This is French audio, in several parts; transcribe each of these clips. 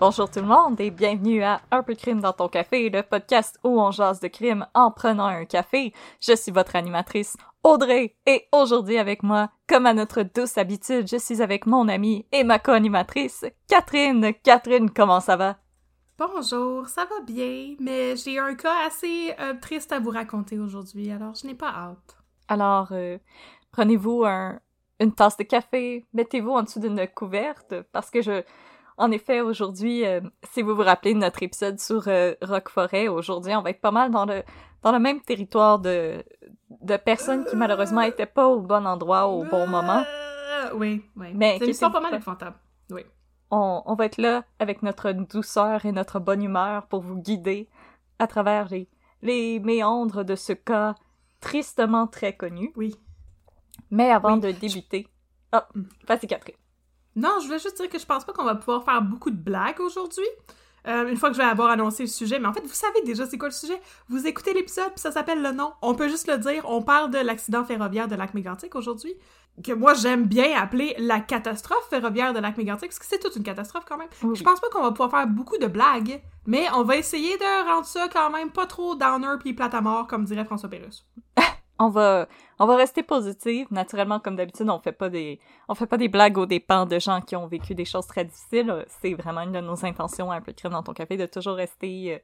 Bonjour tout le monde et bienvenue à Un peu de crime dans ton café, le podcast où on jase de crime en prenant un café. Je suis votre animatrice Audrey et aujourd'hui avec moi, comme à notre douce habitude, je suis avec mon amie et ma co-animatrice Catherine. Catherine, comment ça va? Bonjour, ça va bien, mais j'ai un cas assez euh, triste à vous raconter aujourd'hui, alors je n'ai pas hâte. Alors, euh, prenez-vous un, une tasse de café, mettez-vous en dessous d'une couverte parce que je... En effet, aujourd'hui, euh, si vous vous rappelez de notre épisode sur euh, Rock Forêt, aujourd'hui, on va être pas mal dans le dans le même territoire de de personnes qui malheureusement étaient pas au bon endroit au bon moment. Euh, oui, oui. Mais c'est une histoire pas mal épouvantable. Oui. On, on va être là avec notre douceur et notre bonne humeur pour vous guider à travers les les méandres de ce cas tristement très connu. Oui. Mais avant Oui. de débuter, ah, vas-y Catherine. Non, je voulais juste dire que je pense pas qu'on va pouvoir faire beaucoup de blagues aujourd'hui. euh, une fois que je vais avoir annoncé le sujet, mais en fait, vous savez déjà c'est quoi le sujet? Vous écoutez l'épisode, puis ça s'appelle Le Nom. On peut juste le dire. On parle de l'accident ferroviaire de lac mégantic aujourd'hui, que moi j'aime bien appeler la catastrophe ferroviaire de lac mégantic, parce que c'est toute une catastrophe quand même. Oui. Je pense pas qu'on va pouvoir faire beaucoup de blagues, mais on va essayer de rendre ça quand même pas trop downer puis plate à mort, comme dirait François Pérusse. On va, on va rester positive. Naturellement, comme d'habitude, on fait pas des, on fait pas des blagues aux dépens de gens qui ont vécu des choses très difficiles. C'est vraiment une de nos intentions, un peu de crime dans ton café, de toujours rester euh,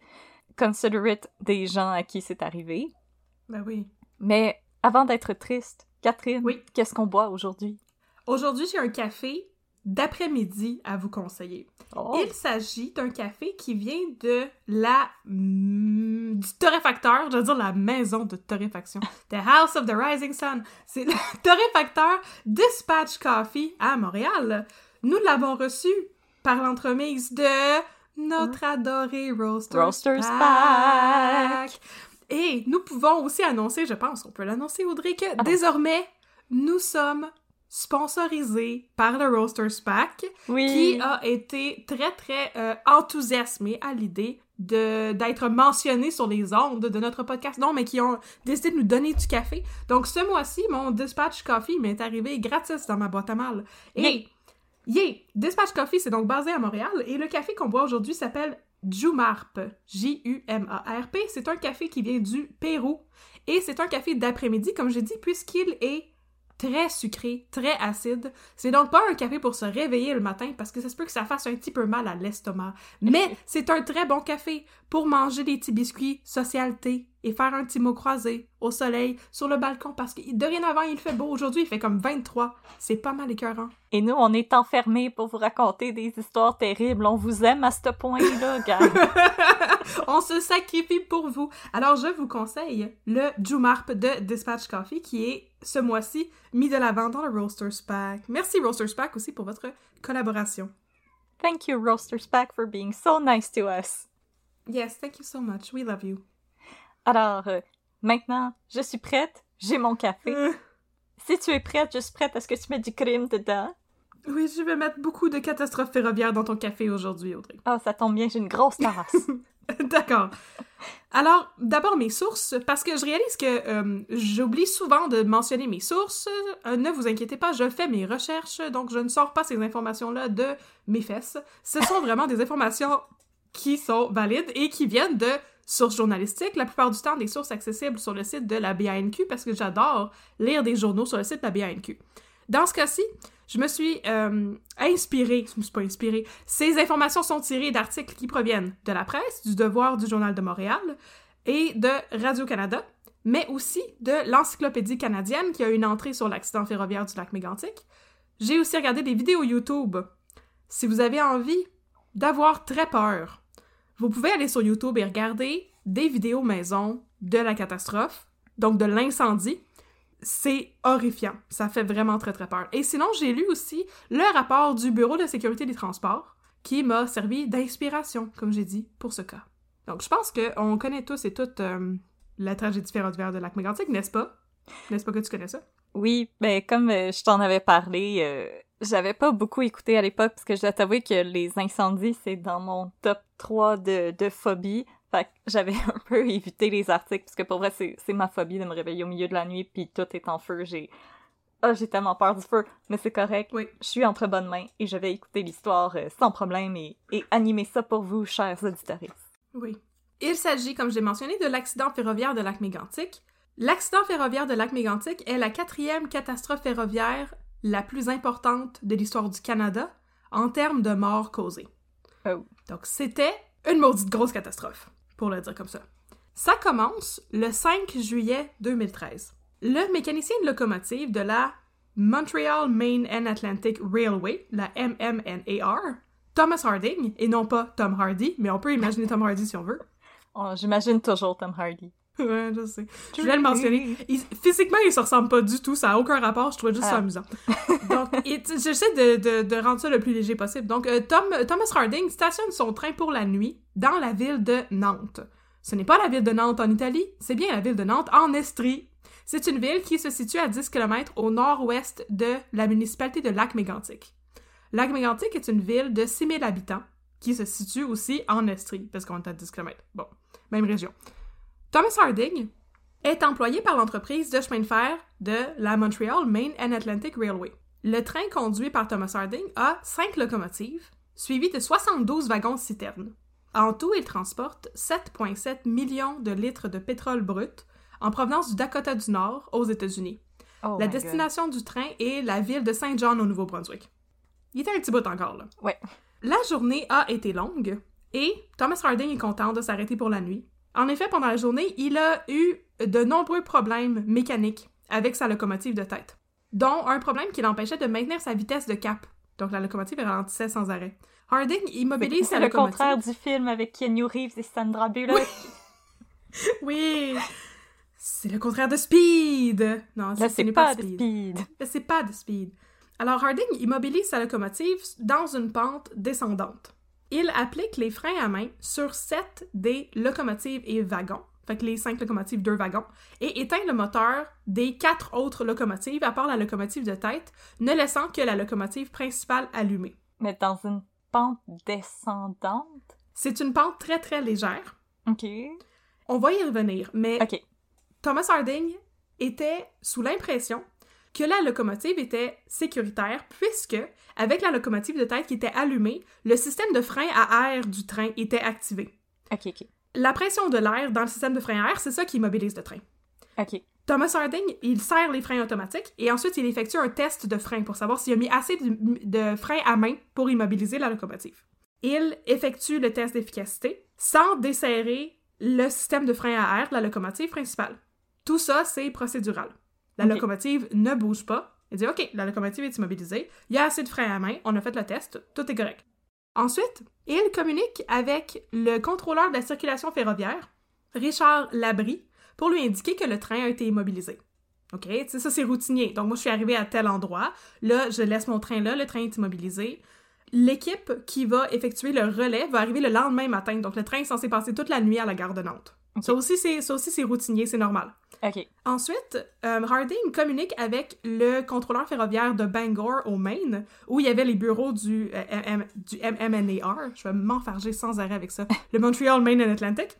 considerate des gens à qui c'est arrivé. Ben oui. Mais avant d'être triste, Catherine, Oui. qu'est-ce qu'on boit aujourd'hui? Aujourd'hui, j'ai un café d'après-midi à vous conseiller. Oh. Il s'agit d'un café qui vient de la mm, du torréfacteur, je veux dire la maison de torréfaction, The House of the Rising Sun. C'est le torréfacteur Dispatch Coffee à Montréal. Nous l'avons reçu par l'entremise de notre adoré Roaster Roaster Spack. Spack. Et nous pouvons aussi annoncer, je pense, on peut l'annoncer Audrey, que bon? désormais, nous sommes sponsorisés par le Roaster Spack Oui. qui a été très très euh, enthousiasmé à l'idée de d'être mentionné sur les ondes de notre podcast. Non, mais qui ont décidé de nous donner du café. Donc ce mois-ci, mon Dispatch Coffee m'est arrivé gratis dans ma boîte à mal. Et Yeah. yeah, Dispatch Coffee, c'est donc basé à Montréal et le café qu'on boit aujourd'hui s'appelle Jumarp. J-U-M-A-R-P. C'est un café qui vient du Pérou et c'est un café d'après-midi, comme j'ai dit, puisqu'il est très sucré, très acide. C'est donc pas un café pour se réveiller le matin parce que ça se peut que ça fasse un petit peu mal à l'estomac. Mais c'est un très bon café pour manger des petits biscuits, socialité et faire un petit mot croisé au soleil sur le balcon parce que dorénavant il fait beau. Aujourd'hui il fait comme 23. C'est pas mal écœurant. Et nous, on est enfermés pour vous raconter des histoires terribles. On vous aime à ce point-là, gars. On se sacrifie pour vous. Alors, je vous conseille le Jumarp de Dispatch Coffee qui est ce mois-ci mis de l'avant dans le Roasters Pack. Merci Roasters Pack aussi pour votre collaboration. Thank you, Roaster Spack, for being so nice to us. Yes, thank you so much. We love you. Alors, euh, maintenant, je suis prête. J'ai mon café. Euh, Si tu es prête, je suis prête à ce que tu mets du crime dedans. oui, je vais mettre beaucoup de catastrophes ferroviaires dans ton café aujourd'hui, Audrey. Ah, ça tombe bien, j'ai une grosse tasse. D'accord. Alors, d'abord mes sources, parce que je réalise que euh, j'oublie souvent de mentionner mes sources. Euh, ne vous inquiétez pas, je fais mes recherches, donc je ne sors pas ces informations-là de mes fesses. Ce sont vraiment des informations qui sont valides et qui viennent de sources journalistiques, la plupart du temps des sources accessibles sur le site de la BANQ, parce que j'adore lire des journaux sur le site de la BANQ. Dans ce cas-ci, je me suis euh, inspirée, je me suis pas inspirée, ces informations sont tirées d'articles qui proviennent de la presse, du Devoir, du Journal de Montréal et de Radio-Canada, mais aussi de l'Encyclopédie canadienne qui a une entrée sur l'accident ferroviaire du lac Mégantic. J'ai aussi regardé des vidéos YouTube. Si vous avez envie d'avoir très peur, vous pouvez aller sur YouTube et regarder des vidéos maison de la catastrophe, donc de l'incendie, c'est horrifiant. Ça fait vraiment très très peur. Et sinon, j'ai lu aussi le rapport du Bureau de sécurité des transports qui m'a servi d'inspiration, comme j'ai dit, pour ce cas. Donc, je pense qu'on connaît tous et toutes euh, la tragédie ferroviaire de lac mégantic, n'est-ce pas? N'est-ce pas que tu connais ça? Oui, ben comme euh, je t'en avais parlé, euh, j'avais pas beaucoup écouté à l'époque parce que je dois t'avouer que les incendies, c'est dans mon top 3 de, de phobies. Fait que j'avais un peu évité les articles, parce que pour vrai, c'est ma phobie de me réveiller au milieu de la nuit, puis tout est en feu. J'ai oh, j'ai tellement peur du feu, mais c'est correct. Oui. Je suis entre bonnes mains et je vais écouter l'histoire euh, sans problème et, et animer ça pour vous, chers auditeurs. Oui. Il s'agit, comme j'ai mentionné, de l'accident ferroviaire de lac Mégantic. L'accident ferroviaire de lac Mégantic est la quatrième catastrophe ferroviaire la plus importante de l'histoire du Canada en termes de morts causées. Oh. Donc c'était une maudite grosse catastrophe pour le dire comme ça. Ça commence le 5 juillet 2013. Le mécanicien de locomotive de la Montreal Main and Atlantic Railway, la MMNAR, Thomas Harding, et non pas Tom Hardy, mais on peut imaginer Tom Hardy si on veut. Oh, J'imagine toujours Tom Hardy. Ouais, je sais. Je voulais le mentionner. physiquement, il se ressemble pas du tout. Ça a aucun rapport. Je trouvais juste ça Ah. amusant. Donc, j'essaie de, de, de rendre ça le plus léger possible. Donc, euh, Tom, Thomas Harding stationne son train pour la nuit dans la ville de Nantes. Ce n'est pas la ville de Nantes en Italie, c'est bien la ville de Nantes en Estrie. C'est une ville qui se situe à 10 km au nord-ouest de la municipalité de Lac-Mégantic. Lac-Mégantic est une ville de 6000 habitants qui se situe aussi en Estrie, parce qu'on est à 10 km. Bon, même région. Thomas Harding est employé par l'entreprise de chemin de fer de la Montreal Main and Atlantic Railway. Le train conduit par Thomas Harding a 5 locomotives, suivies de 72 wagons citernes. En tout, il transporte 7,7 millions de litres de pétrole brut en provenance du Dakota du Nord aux États-Unis. Oh la God. destination du train est la ville de Saint John au Nouveau-Brunswick. Il était un petit bout encore, là. Ouais. La journée a été longue et Thomas Harding est content de s'arrêter pour la nuit. En effet, pendant la journée, il a eu de nombreux problèmes mécaniques avec sa locomotive de tête, dont un problème qui l'empêchait de maintenir sa vitesse de cap. Donc la locomotive ralentissait sans arrêt. Harding immobilise C'est sa le locomotive. contraire du film avec Keanu Reeves et Sandra Bullock. Oui! C'est le contraire de Speed! Non, Là, ce c'est n'est pas de speed. C'est pas de speed. Alors Harding immobilise sa locomotive dans une pente descendante. Il applique les freins à main sur 7 des locomotives et wagons, fait que les 5 locomotives, 2 wagons, et éteint le moteur des 4 autres locomotives, à part la locomotive de tête, ne laissant que la locomotive principale allumée. Mais dans une pente descendante? C'est une pente très très légère. Ok. On va y revenir, mais. Thomas Harding était sous l'impression que la locomotive était sécuritaire puisque, avec la locomotive de tête qui était allumée, le système de frein à air du train était activé. Ok, ok. La pression de l'air dans le système de frein à air, c'est ça qui immobilise le train. Ok. Thomas Harding, il serre les freins automatiques et ensuite il effectue un test de frein pour savoir s'il a mis assez de, de frein à main pour immobiliser la locomotive. Il effectue le test d'efficacité sans desserrer le système de frein à air de la locomotive principale. Tout ça, c'est procédural. La locomotive ne bouge pas. Il dit OK, la locomotive est immobilisée, il y a assez de frein à main, on a fait le test, tout est correct. Ensuite, il communique avec le contrôleur de la circulation ferroviaire, Richard Labrie, pour lui indiquer que le train a été immobilisé. OK, tu sais, ça c'est routinier. Donc moi je suis arrivée à tel endroit, là je laisse mon train là, le train est immobilisé. L'équipe qui va effectuer le relais va arriver le lendemain matin, donc le train est censé passer toute la nuit à la gare de Nantes. Ça aussi c'est ça aussi c'est routinier, c'est normal. OK. Ensuite, euh, Harding communique avec le contrôleur ferroviaire de Bangor au Maine, où il y avait les bureaux du, euh, M- du MMNAR. Je vais m'enfarger sans arrêt avec ça. Le Montreal, Maine and Atlantic.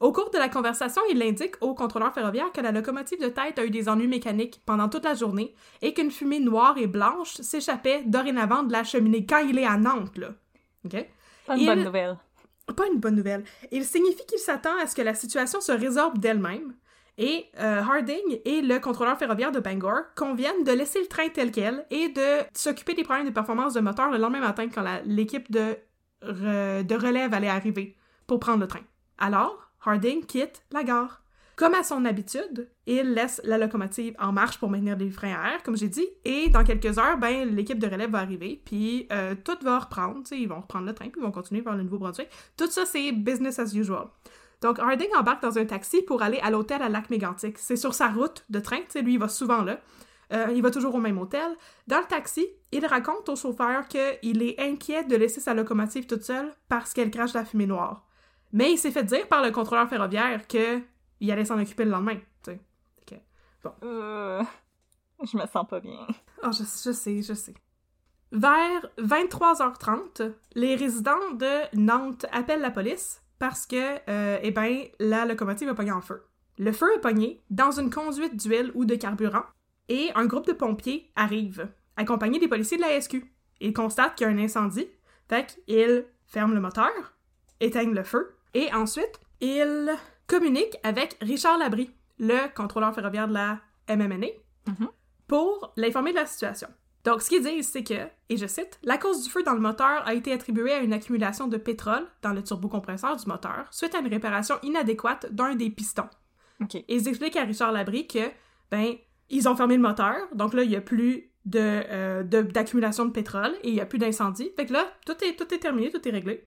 Au cours de la conversation, il indique au contrôleur ferroviaire que la locomotive de tête a eu des ennuis mécaniques pendant toute la journée et qu'une fumée noire et blanche s'échappait dorénavant de la cheminée quand il est à Nantes, là. OK? Pas une Il- bonne nouvelle. Pas une bonne nouvelle. Il signifie qu'il s'attend à ce que la situation se résorbe d'elle-même. Et euh, Harding et le contrôleur ferroviaire de Bangor conviennent de laisser le train tel quel et de s'occuper des problèmes de performance de moteur le lendemain matin quand l'équipe de relève allait arriver pour prendre le train. Alors, Harding quitte la gare. Comme à son habitude, il laisse la locomotive en marche pour maintenir les freins à air, comme j'ai dit, et dans quelques heures, ben, l'équipe de relève va arriver, puis euh, tout va reprendre, ils vont reprendre le train, puis ils vont continuer vers le Nouveau-Brunswick. Tout ça, c'est business as usual. Donc, Harding embarque dans un taxi pour aller à l'hôtel à Lac-Mégantic. C'est sur sa route de train, lui, il va souvent là. Euh, il va toujours au même hôtel. Dans le taxi, il raconte au chauffeur qu'il est inquiet de laisser sa locomotive toute seule parce qu'elle crache de la fumée noire. Mais il s'est fait dire par le contrôleur ferroviaire que il allait s'en occuper le lendemain, tu sais. Euh, je me sens pas bien. Ah, je, je sais, je sais. Vers 23h30, les résidents de Nantes appellent la police parce que, euh, eh ben, la locomotive a pogné en feu. Le feu est pogné dans une conduite d'huile ou de carburant et un groupe de pompiers arrive, accompagné des policiers de la SQ. Ils constatent qu'il y a un incendie, fait qu'ils ferment le moteur, éteignent le feu et ensuite, ils communiquent avec Richard Labrie, le contrôleur ferroviaire de la MMNA, pour l'informer de la situation. Donc, ce qu'ils disent, c'est que, et je cite, la cause du feu dans le moteur a été attribuée à une accumulation de pétrole dans le turbocompresseur du moteur suite à une réparation inadéquate d'un des pistons. Et ils expliquent à Richard Labrie que, ben, ils ont fermé le moteur, donc là, il n'y a plus de, euh, de- d'accumulation de, pétrole et il n'y a plus d'incendie. Fait que là, tout est, tout est terminé, tout est réglé.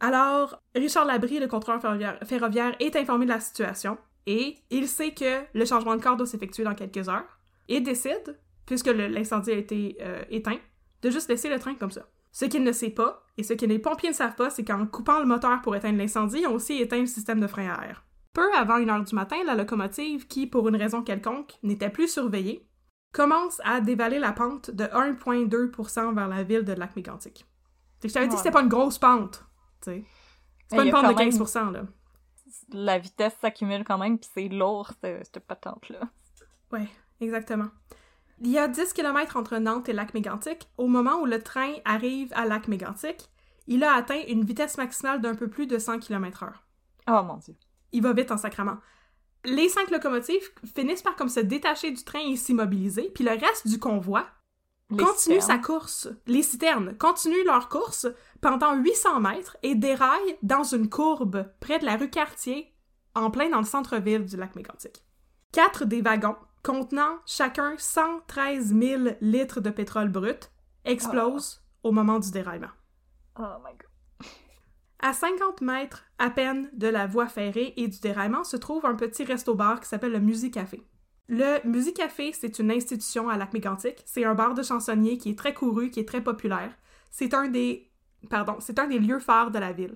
Alors, Richard Labrie, le contrôleur ferroviaire, est informé de la situation et il sait que le changement de corps doit s'effectuer dans quelques heures et décide, puisque l'incendie a été euh, éteint, de juste laisser le train comme ça. Ce qu'il ne sait pas, et ce que les pompiers ne savent pas, c'est qu'en coupant le moteur pour éteindre l'incendie, ils ont aussi éteint le système de frein à air. Peu avant une heure du matin, la locomotive, qui, pour une raison quelconque, n'était plus surveillée, commence à dévaler la pente de 1,2% vers la ville de Lac-Mégantic. Je t'avais dit que c'était pas une grosse pente. C'est pas une pente de quand même- 15%, là. La vitesse s'accumule quand même, puis c'est lourd, cette, cette patente-là. Ouais, exactement. Il y a 10 km entre Nantes et Lac-Mégantic. Au moment où le train arrive à Lac-Mégantic, il a atteint une vitesse maximale d'un peu plus de 100 km/h. Oh mon dieu. Il va vite en sacrament. Les cinq locomotives finissent par comme se détacher du train et s'immobiliser, puis le reste du convoi continue sa course. Les citernes continuent leur course pendant 800 mètres et déraillent dans une courbe près de la rue Cartier, en plein dans le centre-ville du lac Mégantic. Quatre des wagons, contenant chacun 113 000 litres de pétrole brut, explosent au moment du déraillement. Oh my god. À 50 mètres à peine de la voie ferrée et du déraillement se trouve un petit resto-bar qui s'appelle le Musicafé. Le Musicafé, c'est une institution à Lac-Mégantic. C'est un bar de chansonniers qui est très couru, qui est très populaire. C'est un des... Pardon, c'est un des lieux phares de la ville.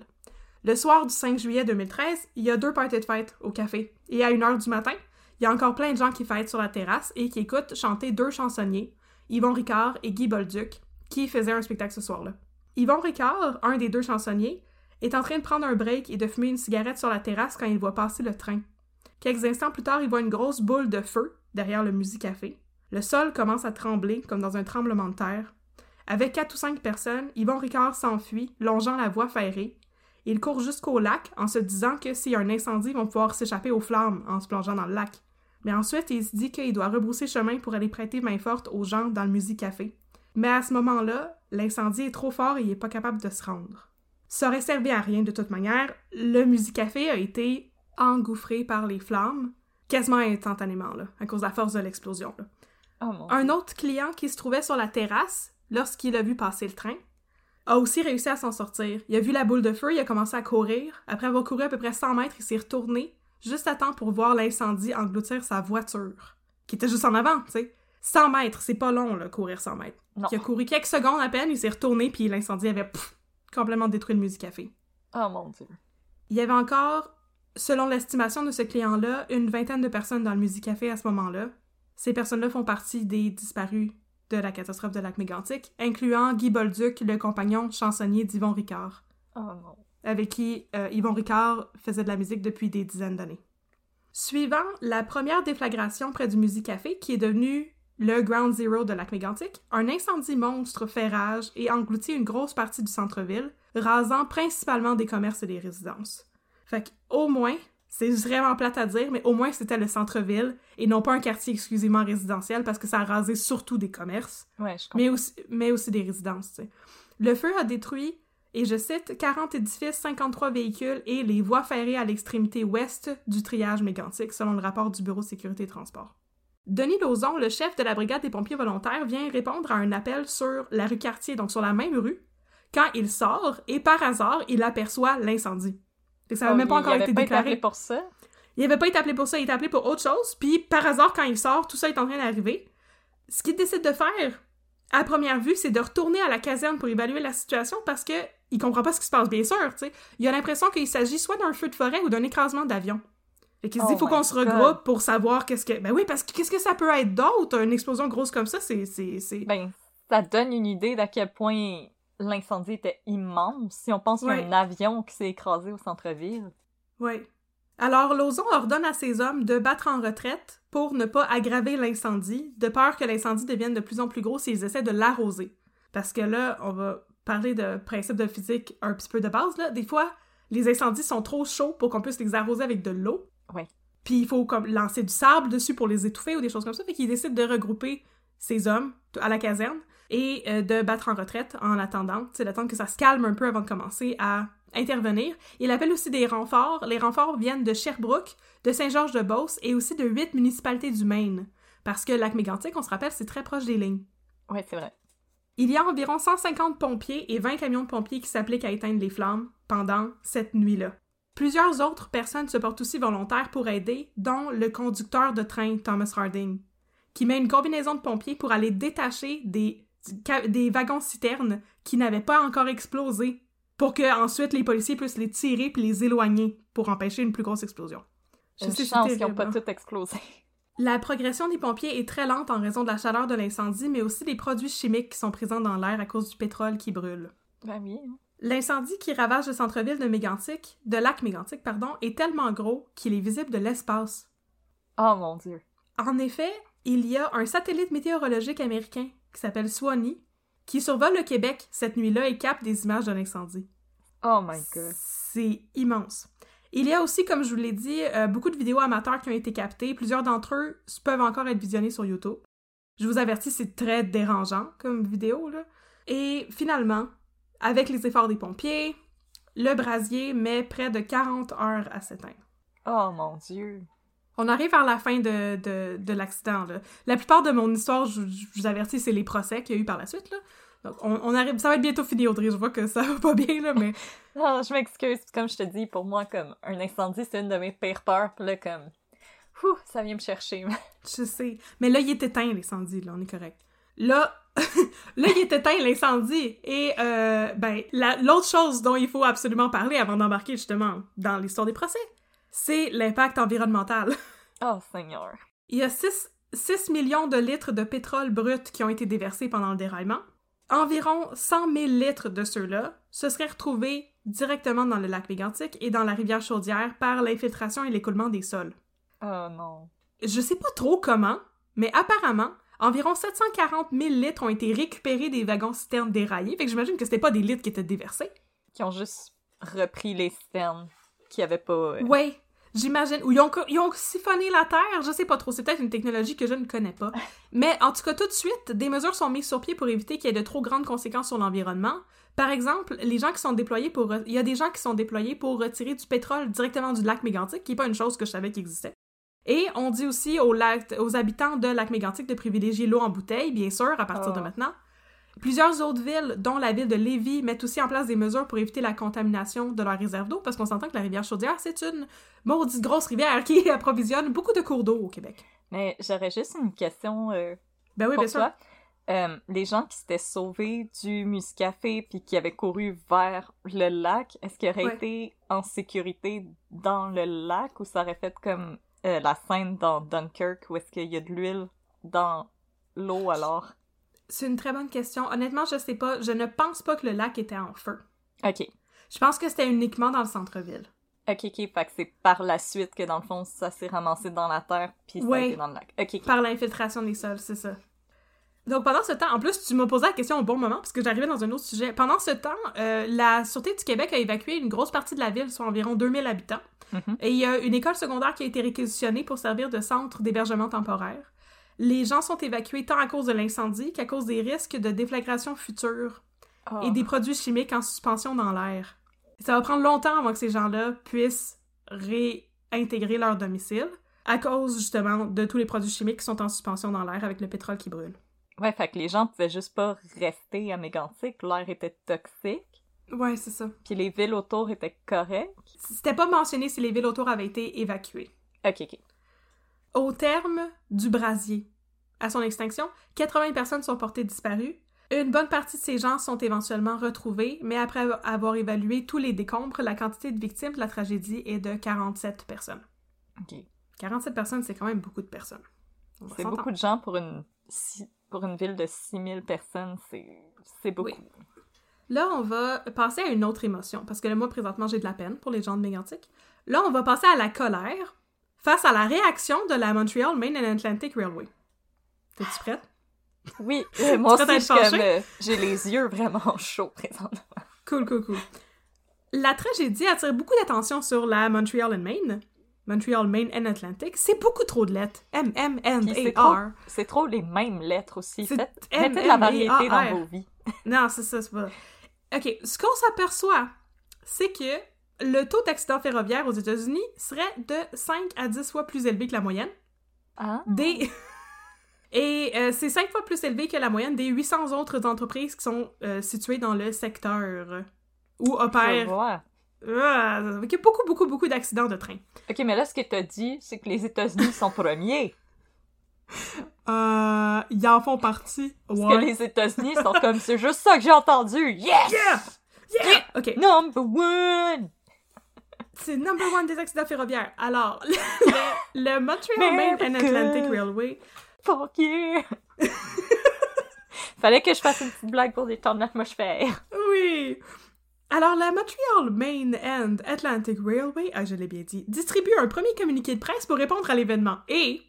Le soir du 5 juillet 2013, il y a deux parties de fête au café. Et à 1h du matin, il y a encore plein de gens qui fêtent sur la terrasse et qui écoutent chanter deux chansonniers, Yvon Ricard et Guy Bolduc, qui faisaient un spectacle ce soir-là. Yvon Ricard, un des deux chansonniers, est en train de prendre un break et de fumer une cigarette sur la terrasse quand il voit passer le train. Quelques instants plus tard, il voit une grosse boule de feu derrière le musicafé. Le sol commence à trembler comme dans un tremblement de terre. Avec quatre ou cinq personnes, Yvon Ricard s'enfuit, longeant la voie ferrée. Il court jusqu'au lac en se disant que s'il y a un incendie, ils vont pouvoir s'échapper aux flammes en se plongeant dans le lac. Mais ensuite, il se dit qu'il doit rebrousser chemin pour aller prêter main forte aux gens dans le musicafé. Mais à ce moment-là, l'incendie est trop fort et il n'est pas capable de se rendre. Ça aurait servi à rien de toute manière. Le musicafé a été engouffré par les flammes, quasiment instantanément, là, à cause de la force de l'explosion. Oh Un autre client qui se trouvait sur la terrasse, lorsqu'il a vu passer le train, a aussi réussi à s'en sortir. Il a vu la boule de feu, il a commencé à courir. Après avoir couru à peu près 100 mètres, il s'est retourné juste à temps pour voir l'incendie engloutir sa voiture, qui était juste en avant, tu sais. 100 mètres, c'est pas long, là, courir 100 mètres. Non. Il a couru quelques secondes à peine, il s'est retourné, puis l'incendie avait pff, complètement détruit le musicafé. Oh mon dieu. Il y avait encore selon l'estimation de ce client-là, une vingtaine de personnes dans le Musicafé à ce moment-là. Ces personnes-là font partie des disparus de la catastrophe de lac mégantic, incluant Guy Bolduc, le compagnon chansonnier d'Yvon Ricard. Oh non. Avec qui euh, Yvon Ricard faisait de la musique depuis des dizaines d'années. Suivant la première déflagration près du Musicafé, qui est devenu le Ground Zero de lac mégantic, un incendie monstre fait rage et engloutit une grosse partie du centre-ville, rasant principalement des commerces et des résidences. Fait au moins, c'est vraiment plate à dire, mais au moins c'était le centre-ville et non pas un quartier exclusivement résidentiel parce que ça a rasé surtout des commerces, Ouais, je comprends. mais aussi, mais aussi des résidences. tu sais. Le feu a détruit, et je cite, 40 édifices, 53 véhicules et les voies ferrées à l'extrémité ouest du triage mégantique, selon le rapport du Bureau de sécurité et transport. Denis Lauzon, le chef de la brigade des pompiers volontaires, vient répondre à un appel sur la rue Cartier, donc sur la même rue, quand il sort et par hasard, il aperçoit l'incendie. Que Ça n'a Oh, même pas il- encore il été pas déclaré. appelé pour ça? Il avait pas été appelé pour ça, il était appelé pour autre chose, puis par hasard, quand il sort, tout ça est en train d'arriver. Ce qu'il décide de faire, à première vue, c'est de retourner à la caserne pour évaluer la situation parce que il comprend pas ce qui se passe, bien sûr, tu sais. Il a l'impression qu'il s'agit soit d'un feu de forêt ou d'un écrasement d'avion. Fait qu'il se dit, Oh faut qu'on se regroupe pour savoir qu'est-ce que... Ben oui, parce que qu'est-ce que ça peut être d'autre? Une explosion grosse comme ça, c'est... Ben, ça donne une idée d'à quel point l'incendie était immense. Si on pense qu'il y a Ouais. un avion qui s'est écrasé au centre-ville. Oui. Alors, Lauzon ordonne à ses hommes de battre en retraite pour ne pas aggraver l'incendie, de peur que l'incendie devienne de plus en plus gros s'ils essaient de l'arroser. Parce que là, on va parler de principes de physique un petit peu de base, là. Des fois, les incendies sont trop chauds pour qu'on puisse les arroser avec de l'eau. Ouais. Puis il faut comme lancer du sable dessus pour les étouffer ou des choses comme ça. Fait qu'il décide de regrouper ses hommes à la caserne et euh, de battre en retraite en attendant, c'est d'attendre que ça se calme un peu avant de commencer à intervenir. Il appelle aussi des renforts. Les renforts viennent de Sherbrooke, de Saint-Georges-de-Beauce et aussi de huit municipalités du Maine. Parce que lac mégantic, on se rappelle, c'est très proche des lignes. Ouais, c'est vrai. Il y a environ 150 pompiers et 20 camions de pompiers qui s'appliquent à éteindre les flammes pendant cette nuit-là. Plusieurs autres personnes se portent aussi volontaires pour aider, dont le conducteur de train Thomas Harding, qui met une combinaison de pompiers pour aller détacher des, des wagons-citernes qui n'avaient pas encore explosé, pour que ensuite les policiers puissent les tirer puis les éloigner pour empêcher une plus grosse explosion. Je Une sais, c'est chance qu'ils n'ont pas hein. tout explosé. La progression des pompiers est très lente en raison de la chaleur de l'incendie, mais aussi des produits chimiques qui sont présents dans l'air à cause du pétrole qui brûle. Ben oui. hein. L'incendie qui ravage le centre-ville de Mégantic, de lac Mégantic, pardon, est tellement gros qu'il est visible de l'espace. Oh mon dieu. En effet, il y a un satellite météorologique américain qui s'appelle Swanee qui survole le Québec cette nuit-là et capte des images de l'incendie. Oh my god. C'est immense. Il y a aussi, comme je vous l'ai dit, euh, beaucoup de vidéos amateurs qui ont été captées. Plusieurs d'entre eux peuvent encore être visionnés sur YouTube. Je vous avertis, c'est très dérangeant comme vidéo, là. Et finalement, avec les efforts des pompiers, le brasier met près de 40 heures à s'éteindre. Oh mon dieu. On arrive vers la fin de, de, de l'accident. là. La plupart de mon histoire, je, je vous avertis, c'est les procès qu'il y a eu par la suite. Là. Donc, on, on arrive, ça va être bientôt fini, Audrey. Je vois que ça va pas bien, là, mais Non, je m'excuse. Comme je te dis, pour moi, comme un incendie, c'est une de mes pires peurs. Puis là, comme. Ouh, ça vient me chercher. Je sais. Mais là, il est éteint, l'incendie, là, on est correct. Là, là, il est éteint, l'incendie. Et, euh, ben, la- l'autre chose dont il faut absolument parler avant d'embarquer, justement, dans l'histoire des procès, c'est l'impact environnemental. Oh Seigneur. Il y a 6, 6 millions de litres de pétrole brut qui ont été déversés pendant le déraillement. Environ 100 000 litres de ceux-là se seraient retrouvés directement dans le lac Mégantic et dans la rivière Chaudière par l'infiltration et l'écoulement des sols. Oh non. Je sais pas trop comment, mais apparemment, environ 740 000 litres ont été récupérés des wagons-citernes déraillés, fait que j'imagine que c'était pas des litres qui étaient déversés. Qui ont juste repris les citernes qui avaient pas. euh, Ouais, j'imagine. Ou ils ont, ils ont siphonné la terre, je sais pas trop. C'est peut-être une technologie que je ne connais pas. Mais en tout cas, tout de suite, des mesures sont mises sur pied pour éviter qu'il y ait de trop grandes conséquences sur l'environnement. Par exemple, les gens qui sont déployés pour... Il y a des gens qui sont déployés pour retirer du pétrole directement du lac Mégantic, qui est pas une chose que je savais qui existait. Et on dit aussi aux, lac- aux habitants de lac Mégantic de privilégier l'eau en bouteille, bien sûr, à partir de Oh. maintenant. Plusieurs autres villes, dont la ville de Lévis, mettent aussi en place des mesures pour éviter la contamination de leurs réserves d'eau, parce qu'on s'entend que la rivière Chaudière, c'est une maudite grosse rivière qui approvisionne beaucoup de cours d'eau au Québec. Mais j'aurais juste une question euh, Ben oui, pour bien sûr. toi. euh, les gens qui s'étaient sauvés du Muscafé puis qui avaient couru vers le lac, est-ce qu'ils auraient Ouais. été en sécurité dans le lac ou ça aurait fait comme euh, la scène dans Dunkirk où est-ce qu'il y a de l'huile dans l'eau alors? C'est une très bonne question. Honnêtement, je sais pas. Je ne pense pas que le lac était en feu. Ok. Je pense que c'était uniquement dans le centre-ville. Ok, ok. Fait que c'est par la suite que dans le fond ça s'est ramassé dans la terre puis ça a été dans le lac. Ok, ok. Par l'infiltration des sols, c'est ça. Donc pendant ce temps, en plus, tu m'as posé la question au bon moment parce que j'arrivais dans un autre sujet. Pendant ce temps, euh, la Sûreté du Québec a évacué une grosse partie de la ville, soit environ 2000 habitants. Mhm. Et il y a une école secondaire qui a été réquisitionnée pour servir de centre d'hébergement temporaire. Les gens sont évacués tant à cause de l'incendie qu'à cause des risques de déflagration future Oh. et des produits chimiques en suspension dans l'air. Ça va prendre longtemps avant que ces gens-là puissent réintégrer leur domicile à cause justement de tous les produits chimiques qui sont en suspension dans l'air avec le pétrole qui brûle. Ouais, fait que les gens pouvaient juste pas rester à Mégantic, l'air était toxique, Ouais, c'est ça. puis les villes autour étaient correctes. C'était pas mentionné si les villes autour avaient été évacuées. Ok, ok. Au terme du brasier, à son extinction, 80 personnes sont portées disparues. Une bonne partie de ces gens sont éventuellement retrouvés, mais après avoir évalué tous les décombres, la quantité de victimes de la tragédie est de 47 personnes. Ok. 47 personnes, c'est quand même beaucoup de personnes. C'est beaucoup de gens pour une, pour une ville de 6000 personnes, c'est c'est beaucoup. Oui. Là, on va passer à une autre émotion, parce que là, moi, présentement, j'ai de la peine pour les gens de Mégantic. Là, on va passer à la colère face à la réaction de la Montreal Main and Atlantic Railway. T'es-tu prête? Oui, moi aussi, euh, j'ai les yeux vraiment chauds présentement. Cool, cool, cool. La tragédie attire beaucoup d'attention sur la Montreal and Main. Montreal Main and Atlantic. C'est beaucoup trop de lettres. M, M, N, A, R. c'est trop les mêmes lettres aussi. C'est Faites, mettez de la variété dans vos vies. Non, c'est ça, c'est pas... OK, ce qu'on s'aperçoit, c'est que le taux d'accident ferroviaire aux États-Unis serait de 5 à 10 fois plus élevé que la moyenne. Ah. Des... Et euh, c'est 5 fois plus élevé que la moyenne des 800 autres entreprises qui sont euh, situées dans le secteur où Je opèrent... vois. Ah, il y a beaucoup, beaucoup, beaucoup d'accidents de train. Ok, mais là, ce que t'as dit, c'est que les États-Unis sont premiers. Euh, ils en font partie. Parce Ouais. que les États-Unis sont comme, c'est juste ça que j'ai entendu. Yes! Yeah! Yeah! OK. Number one! C'est number one des accidents ferroviaires. Alors, le, le Montreal Main and. Atlantic Railway. Fuck yeah! Fallait que je fasse une petite blague pour détendre l'atmosphère. Oui! Alors, la Montreal Main and Atlantic Railway, ah, je l'ai bien dit, distribue un premier communiqué de presse pour répondre à l'événement. Et,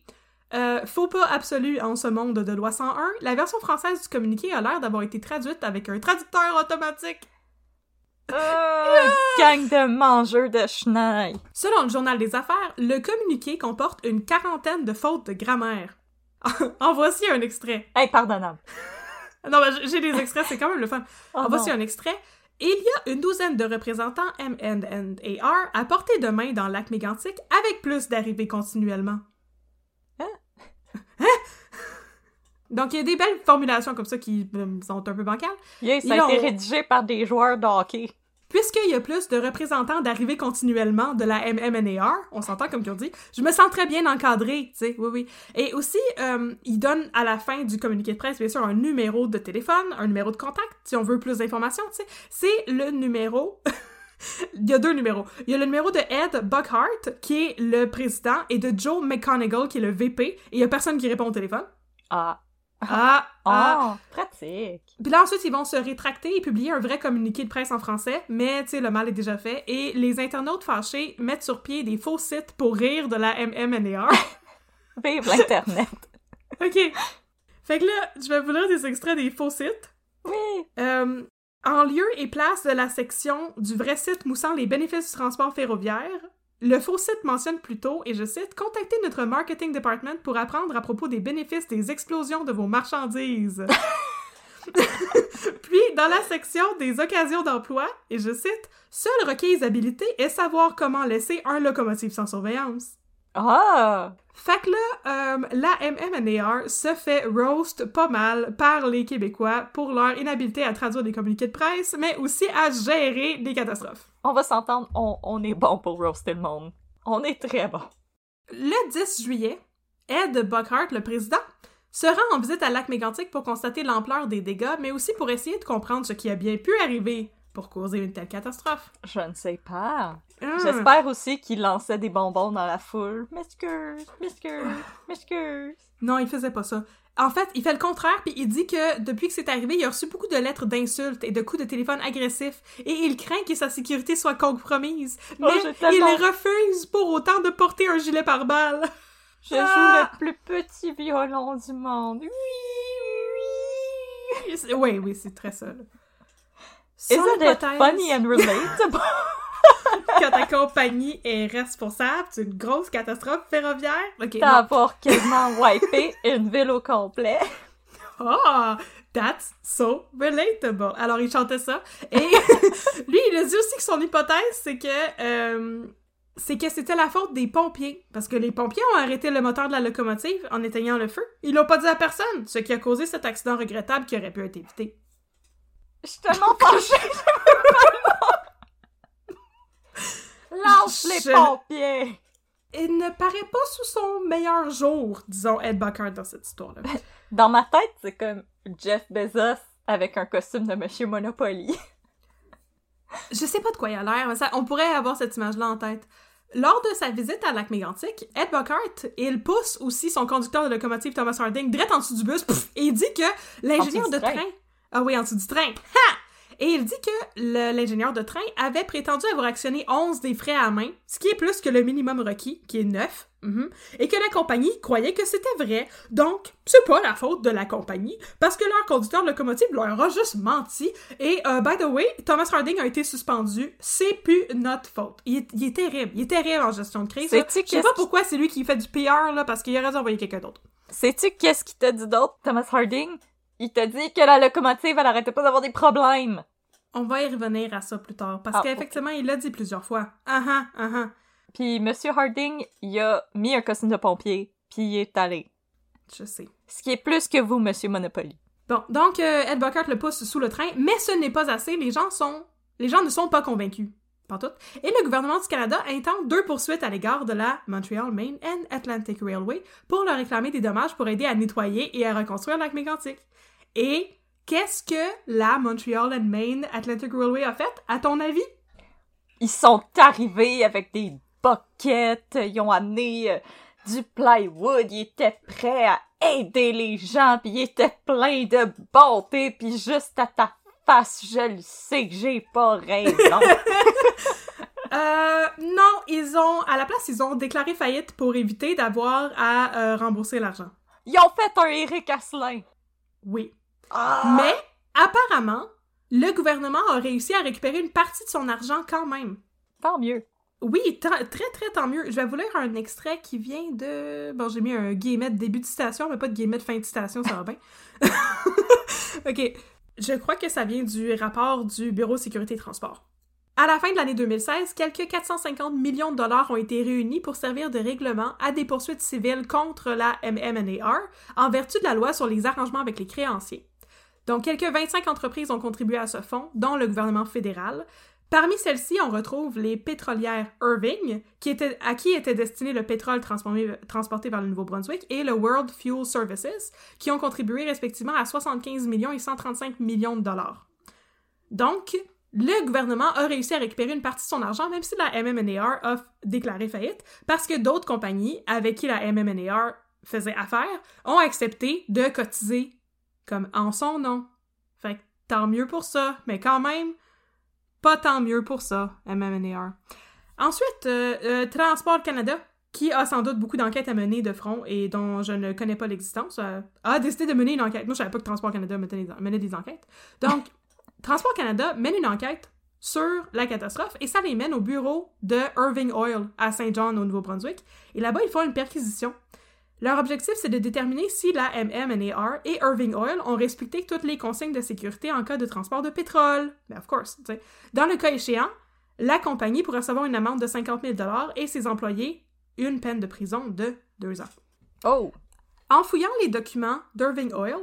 euh, faux pas absolu en ce monde de loi 101, la version française du communiqué a l'air d'avoir été traduite avec un traducteur automatique. Euh, gang de mangeurs de chenilles. Selon le journal des affaires, le communiqué comporte une quarantaine de fautes de grammaire. en voici un extrait. Impardonnable. Non, mais j'ai des extraits, c'est quand même le fun. Oh en voici non. un extrait. Il y a une douzaine de représentants M&A à portée de main dans lac Mégantic avec plus d'arrivées continuellement. Hein? Hein? Donc, il y a des belles formulations comme ça qui euh, sont un peu bancales. Yeah, ça Ils a été ont- rédigé par des joueurs de hockey. Puisqu'il y a plus de représentants d'arrivées continuellement de la MMNAR, on s'entend comme tu dit, je me sens très bien encadré, tu sais, oui, oui. Et aussi, euh, il donne à la fin du communiqué de presse, bien sûr, un numéro de téléphone, un numéro de contact, si on veut plus d'informations, tu sais. C'est le numéro... il y a deux numéros. Il y a le numéro de Ed Buckhart, qui est le président, et de Joe McConaughey, qui est le VP, et il y a personne qui répond au téléphone. Ah. Ah, ah. Oh, pratique. Puis là, ensuite, ils vont se rétracter et publier un vrai communiqué de presse en français, mais, tu sais, le mal est déjà fait, et les internautes fâchés mettent sur pied des faux sites pour rire de la MMNAR. Vive l'Internet. OK. Fait que là, je vais vous lire des extraits des faux sites. Oui. Euh, en lieu et place de la section du vrai site moussant les bénéfices du transport ferroviaire, le faux site mentionne plutôt, et je cite, Contactez notre marketing department pour apprendre à propos des bénéfices des explosions de vos marchandises. Puis, dans la section des occasions d'emploi, et je cite, Seule requise habilité est savoir comment laisser un locomotive sans surveillance. Ah. Fait que là, euh, la MMNAR se fait roast pas mal par les Québécois pour leur inhabilité à traduire des communiqués de presse, mais aussi à gérer des catastrophes. On va s'entendre, on, on est bon pour roaster le monde. On est très bon. Le 10 juillet, Ed Buckhart, le président, se rend en visite à Lac Mégantic pour constater l'ampleur des dégâts, mais aussi pour essayer de comprendre ce qui a bien pu arriver pour causer une telle catastrophe. Je ne sais pas. Ah. J'espère aussi qu'il lançait des bonbons dans la foule. M'excuse, m'excuse, m'excuse. Non, il faisait pas ça. En fait, il fait le contraire, puis il dit que depuis que c'est arrivé, il a reçu beaucoup de lettres d'insultes et de coups de téléphone agressifs, et il craint que sa sécurité soit compromise. Oh, Mais tellement- il refuse pour autant de porter un gilet pare-balles. Je Ah! joue le plus petit violon du monde. Oui, oui. Oui, oui, c'est très ça. Isn't it hypothèse funny and relatable? que ta compagnie est responsable d'une grosse catastrophe ferroviaire? Ok. D'avoir quasiment wipé une ville au complet. Ah, that's so relatable. Alors, il chantait ça. Et lui, il a dit aussi que son hypothèse, c'est que euh, c'est que c'était la faute des pompiers. Parce que les pompiers ont arrêté le moteur de la locomotive en éteignant le feu. Ils l'ont pas dit à personne, ce qui a causé cet accident regrettable qui aurait pu être évité. Je suis tellement fâchée. Lâche les Je- pompiers. Il ne paraît pas sous son meilleur jour, disons Ed Buckard dans cette histoire-là. Dans ma tête, c'est comme Jeff Bezos avec un costume de Monsieur Monopoly. Je sais pas de quoi il a l'air, mais ça, on pourrait avoir cette image-là en tête. Lors de sa visite à Lac Mégantic, Ed Buckart, il pousse aussi son conducteur de locomotive Thomas Harding direct en dessous du bus pff, et il dit que l'ingénieur de train. Ah oui, en dessous du train. Ha! Et il dit que l'ingénieur de train avait prétendu avoir actionné 11 des frais à main, ce qui est plus que le minimum requis, qui est 9, mhm, et que la compagnie croyait que c'était vrai. Donc, c'est pas la faute de la compagnie, parce que leur conducteur de locomotive leur a juste menti. Et, euh, by the way, Thomas Harding a été suspendu. C'est plus notre faute. Il est, il est terrible. Il est terrible en gestion de crise. Je sais pas pourquoi c'est lui qui fait du PR, là, parce qu'il aurait dû envoyer quelqu'un d'autre. Sais-tu qu'est-ce qu'il t'a dit d'autre, Thomas Harding? Il t'a dit que la locomotive, elle arrêtait pas d'avoir des problèmes. On va y revenir à ça plus tard, parce Ah, qu'effectivement, il l'a dit plusieurs fois. Ah ah, ah ah. Puis Monsieur Harding, il a mis un costume de pompier, puis il est allé. Je sais. Ce qui est plus que vous, Monsieur Monopoly. Bon, donc euh, Ed Buckert le pousse sous le train, mais ce n'est pas assez. Les gens sont, les gens ne sont pas convaincus, pas toutes. Et le gouvernement du Canada intente deux poursuites à l'égard de la Montreal Main and Atlantic Railway pour leur réclamer des dommages pour aider à nettoyer et à reconstruire le lac Mégantic. Et qu'est-ce que la Montreal and Main Atlantic Railway a fait, à ton avis? Ils sont arrivés avec des boquettes, ils ont amené euh, du plywood, ils étaient prêts à aider les gens, puis ils étaient pleins de bonté, puis juste à ta face, je le sais que j'ai pas raison. Euh, non, ils ont, à la place, ils ont déclaré faillite pour éviter d'avoir à euh, rembourser l'argent. Ils ont fait un Eric Asselin. Oui. Ah! Mais, apparemment, le gouvernement a réussi à récupérer une partie de son argent quand même. Tant mieux. Oui, très très tant mieux. Je vais vous lire un extrait qui vient de... Bon, j'ai mis un guillemet de début de citation, mais pas de guillemet de fin de citation, ça va bien. ok. Je crois que ça vient du rapport du Bureau de sécurité et transport. À la fin de l'année 2016, quelques 450 millions de dollars ont été réunis pour servir de règlement à des poursuites civiles contre la MMNAR en vertu de la loi sur les arrangements avec les créanciers. Donc, quelques 25 entreprises ont contribué à ce fonds, dont le gouvernement fédéral. Parmi celles-ci, on retrouve les pétrolières Irving, à qui était destiné le pétrole transporté vers le Nouveau-Brunswick, et le World Fuel Services, qui ont contribué respectivement à 75 millions et 135 millions de dollars. Donc, le gouvernement a réussi à récupérer une partie de son argent, même si la MMNAR a déclaré faillite, parce que d'autres compagnies avec qui la MMNAR faisait affaire ont accepté de cotiser comme en son nom. Fait que tant mieux pour ça, mais quand même, pas tant mieux pour ça, MMNAR. Ensuite, euh, euh, Transport Canada, qui a sans doute beaucoup d'enquêtes à mener de front et dont je ne connais pas l'existence, euh, a décidé de mener une enquête. Moi, je savais pas que Transport Canada menait des enquêtes. Donc, Transport Canada mène une enquête sur la catastrophe et ça les mène au bureau de Irving Oil à Saint John au Nouveau-Brunswick. Et là-bas, ils font une perquisition. Leur objectif, c'est de déterminer si la MMNAR et Irving Oil ont respecté toutes les consignes de sécurité en cas de transport de pétrole. Mais of course, tu sais. Dans le cas échéant, la compagnie pourrait recevoir une amende de 50 000 et ses employés une peine de prison de deux ans. Oh! En fouillant les documents d'Irving Oil,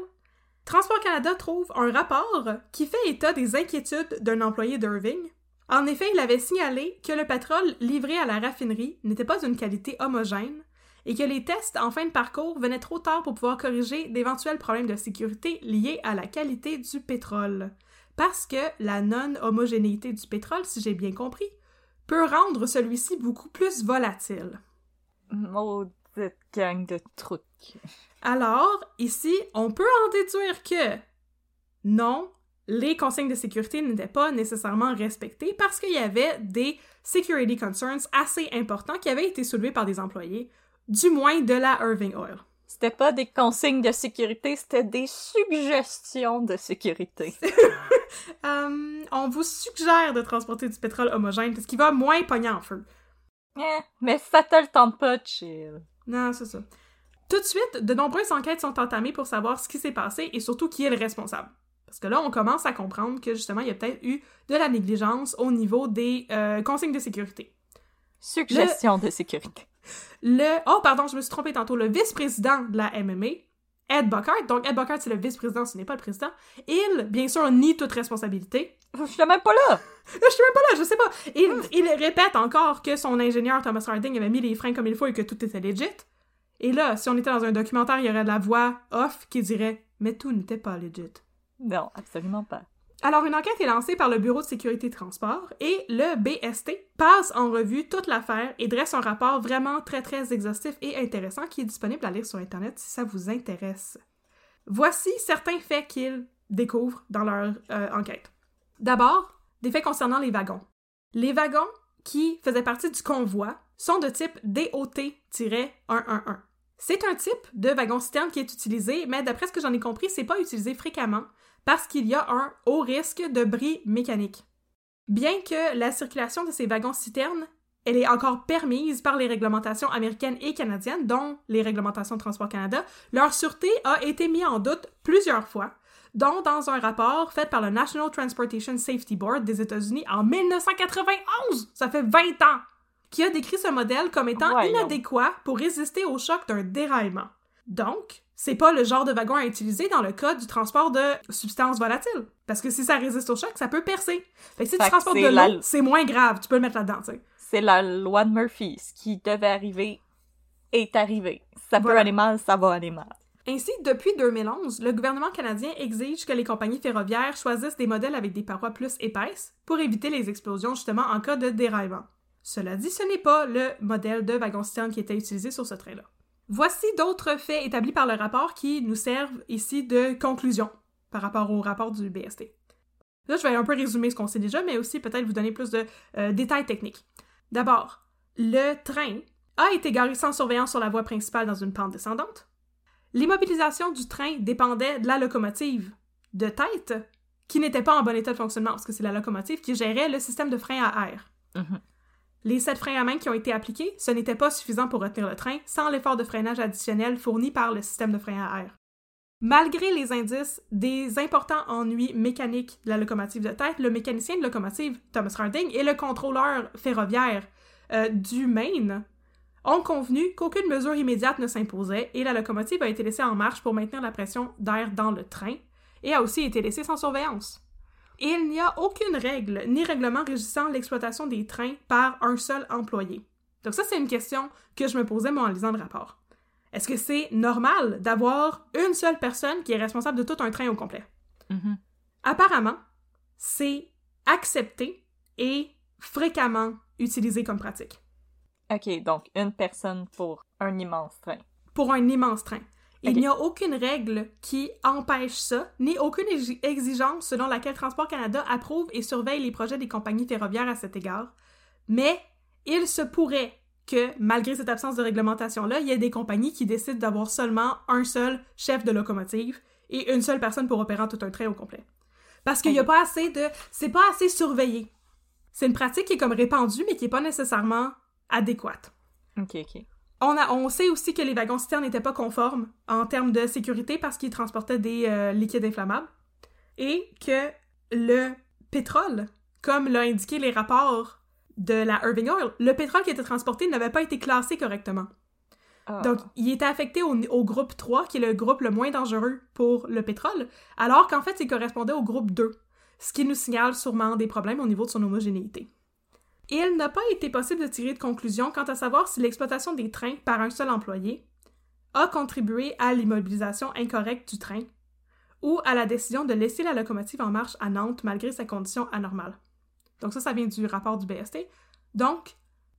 Transport Canada trouve un rapport qui fait état des inquiétudes d'un employé d'Irving. En effet, il avait signalé que le pétrole livré à la raffinerie n'était pas d'une qualité homogène et que les tests en fin de parcours venaient trop tard pour pouvoir corriger d'éventuels problèmes de sécurité liés à la qualité du pétrole. Parce que la non-homogénéité du pétrole, si j'ai bien compris, peut rendre celui-ci beaucoup plus volatile. Maudite gang de trucs. Alors, ici, on peut en déduire que non, les consignes de sécurité n'étaient pas nécessairement respectées parce qu'il y avait des security concerns assez importants qui avaient été soulevés par des employés, du moins de la Irving Oil. C'était pas des consignes de sécurité, c'était des suggestions de sécurité. Euh, on vous suggère de transporter du pétrole homogène parce qu'il va moins pogner en feu. Eh, mais ça te le tente pas, chill. Non, c'est ça. Tout de suite, de nombreuses enquêtes sont entamées pour savoir ce qui s'est passé et surtout qui est le responsable. Parce que là, on commence à comprendre que justement, il y a peut-être eu de la négligence au niveau des euh, consignes de sécurité. Suggestion de sécurité. Le. Oh, pardon, je me suis trompée tantôt. Le vice-président de la MMA, Ed Buckard, donc Ed Buckard, c'est le vice-président, ce n'est pas le président, il, bien sûr, nie toute responsabilité. Je suis même pas là! Je suis même pas là, je sais pas. Il, il répète encore que son ingénieur Thomas Harding avait mis les freins comme il faut et que tout était legit. Et là, si on était dans un documentaire, il y aurait de la voix off qui dirait Mais tout n'était pas legit. Non, absolument pas. Alors, une enquête est lancée par le Bureau de sécurité transport et le BST passe en revue toute l'affaire et dresse un rapport vraiment très très exhaustif et intéressant qui est disponible à lire sur Internet si ça vous intéresse. Voici certains faits qu'ils découvrent dans leur euh, enquête. D'abord, des faits concernant les wagons. Les wagons qui faisaient partie du convoi sont de type DOT-111. C'est un type de wagon-citerne qui est utilisé, mais d'après ce que j'en ai compris, c'est pas utilisé fréquemment parce qu'il y a un haut risque de bris mécanique. Bien que la circulation de ces wagons-citernes, elle est encore permise par les réglementations américaines et canadiennes, dont les réglementations de Transport Canada, leur sûreté a été mise en doute plusieurs fois, dont dans un rapport fait par le National Transportation Safety Board des États-Unis en 1991, ça fait 20 ans, qui a décrit ce modèle comme étant inadéquat pour résister au choc d'un déraillement. Donc, c'est pas le genre de wagon à utiliser dans le cas du transport de substances volatiles. Parce que si ça résiste au choc, ça peut percer. Fait que si Fait tu transportes de l'eau, c'est moins grave, tu peux le mettre là-dedans, tu sais. C'est la loi de Murphy. Ce qui devait arriver est arrivé. Ça peut Voilà. aller mal, ça va aller mal. Ainsi, depuis 2011, le gouvernement canadien exige que les compagnies ferroviaires choisissent des modèles avec des parois plus épaisses pour éviter les explosions justement en cas de déraillement. Cela dit, ce n'est pas le modèle de wagon-citerne qui était utilisé sur ce train-là. Voici d'autres faits établis par le rapport qui nous servent ici de conclusion par rapport au rapport du BST. Là, je vais un peu résumer ce qu'on sait déjà, mais aussi peut-être vous donner plus de euh, détails techniques. D'abord, le train a été garé sans surveillance sur la voie principale dans une pente descendante. L'immobilisation du train dépendait de la locomotive de tête, qui n'était pas en bon état de fonctionnement, parce que c'est la locomotive qui gérait le système de frein à air. Mhm. Les sept freins à main qui ont été appliqués, ce n'était pas suffisant pour retenir le train sans l'effort de freinage additionnel fourni par le système de frein à air. Malgré les indices des importants ennuis mécaniques de la locomotive de tête, le mécanicien de locomotive, Thomas Harding, et le contrôleur ferroviaire euh, du Maine ont convenu qu'aucune mesure immédiate ne s'imposait et la locomotive a été laissée en marche pour maintenir la pression d'air dans le train et a aussi été laissée sans surveillance. Il n'y a aucune règle ni règlement régissant l'exploitation des trains par un seul employé. Donc ça, c'est une question que je me posais moi en lisant le rapport. Est-ce que c'est normal d'avoir une seule personne qui est responsable de tout un train au complet? Mhm. Apparemment, c'est accepté et fréquemment utilisé comme pratique OK, donc une personne pour un immense train. pour un immense train. Il n'y a aucune règle qui empêche ça, ni aucune exi- exigence selon laquelle Transport Canada approuve et surveille les projets des compagnies ferroviaires à cet égard. Mais il se pourrait que, malgré cette absence de réglementation-là, il y ait des compagnies qui décident d'avoir seulement un seul chef de locomotive et une seule personne pour opérer tout un train au complet. Parce qu'il n'y a pas assez de... C'est pas assez surveillé. C'est une pratique qui est comme répandue, mais qui n'est pas nécessairement adéquate. OK, OK. On, a, on sait aussi que les wagons citernes n'étaient pas conformes en termes de sécurité parce qu'ils transportaient des euh, liquides inflammables et que le pétrole, comme l'a indiqué les rapports de la Irving Oil, le pétrole qui était transporté n'avait pas été classé correctement. Ah. Donc, il était affecté au, au groupe 3, qui est le groupe le moins dangereux pour le pétrole, alors qu'en fait, il correspondait au groupe 2, ce qui nous signale sûrement des problèmes au niveau de son homogénéité. Il n'a pas été possible de tirer de conclusion quant à savoir si l'exploitation des trains par un seul employé a contribué à l'immobilisation incorrecte du train ou à la décision de laisser la locomotive en marche à Nantes malgré sa condition anormale. Donc ça, ça vient du rapport du BST. Donc,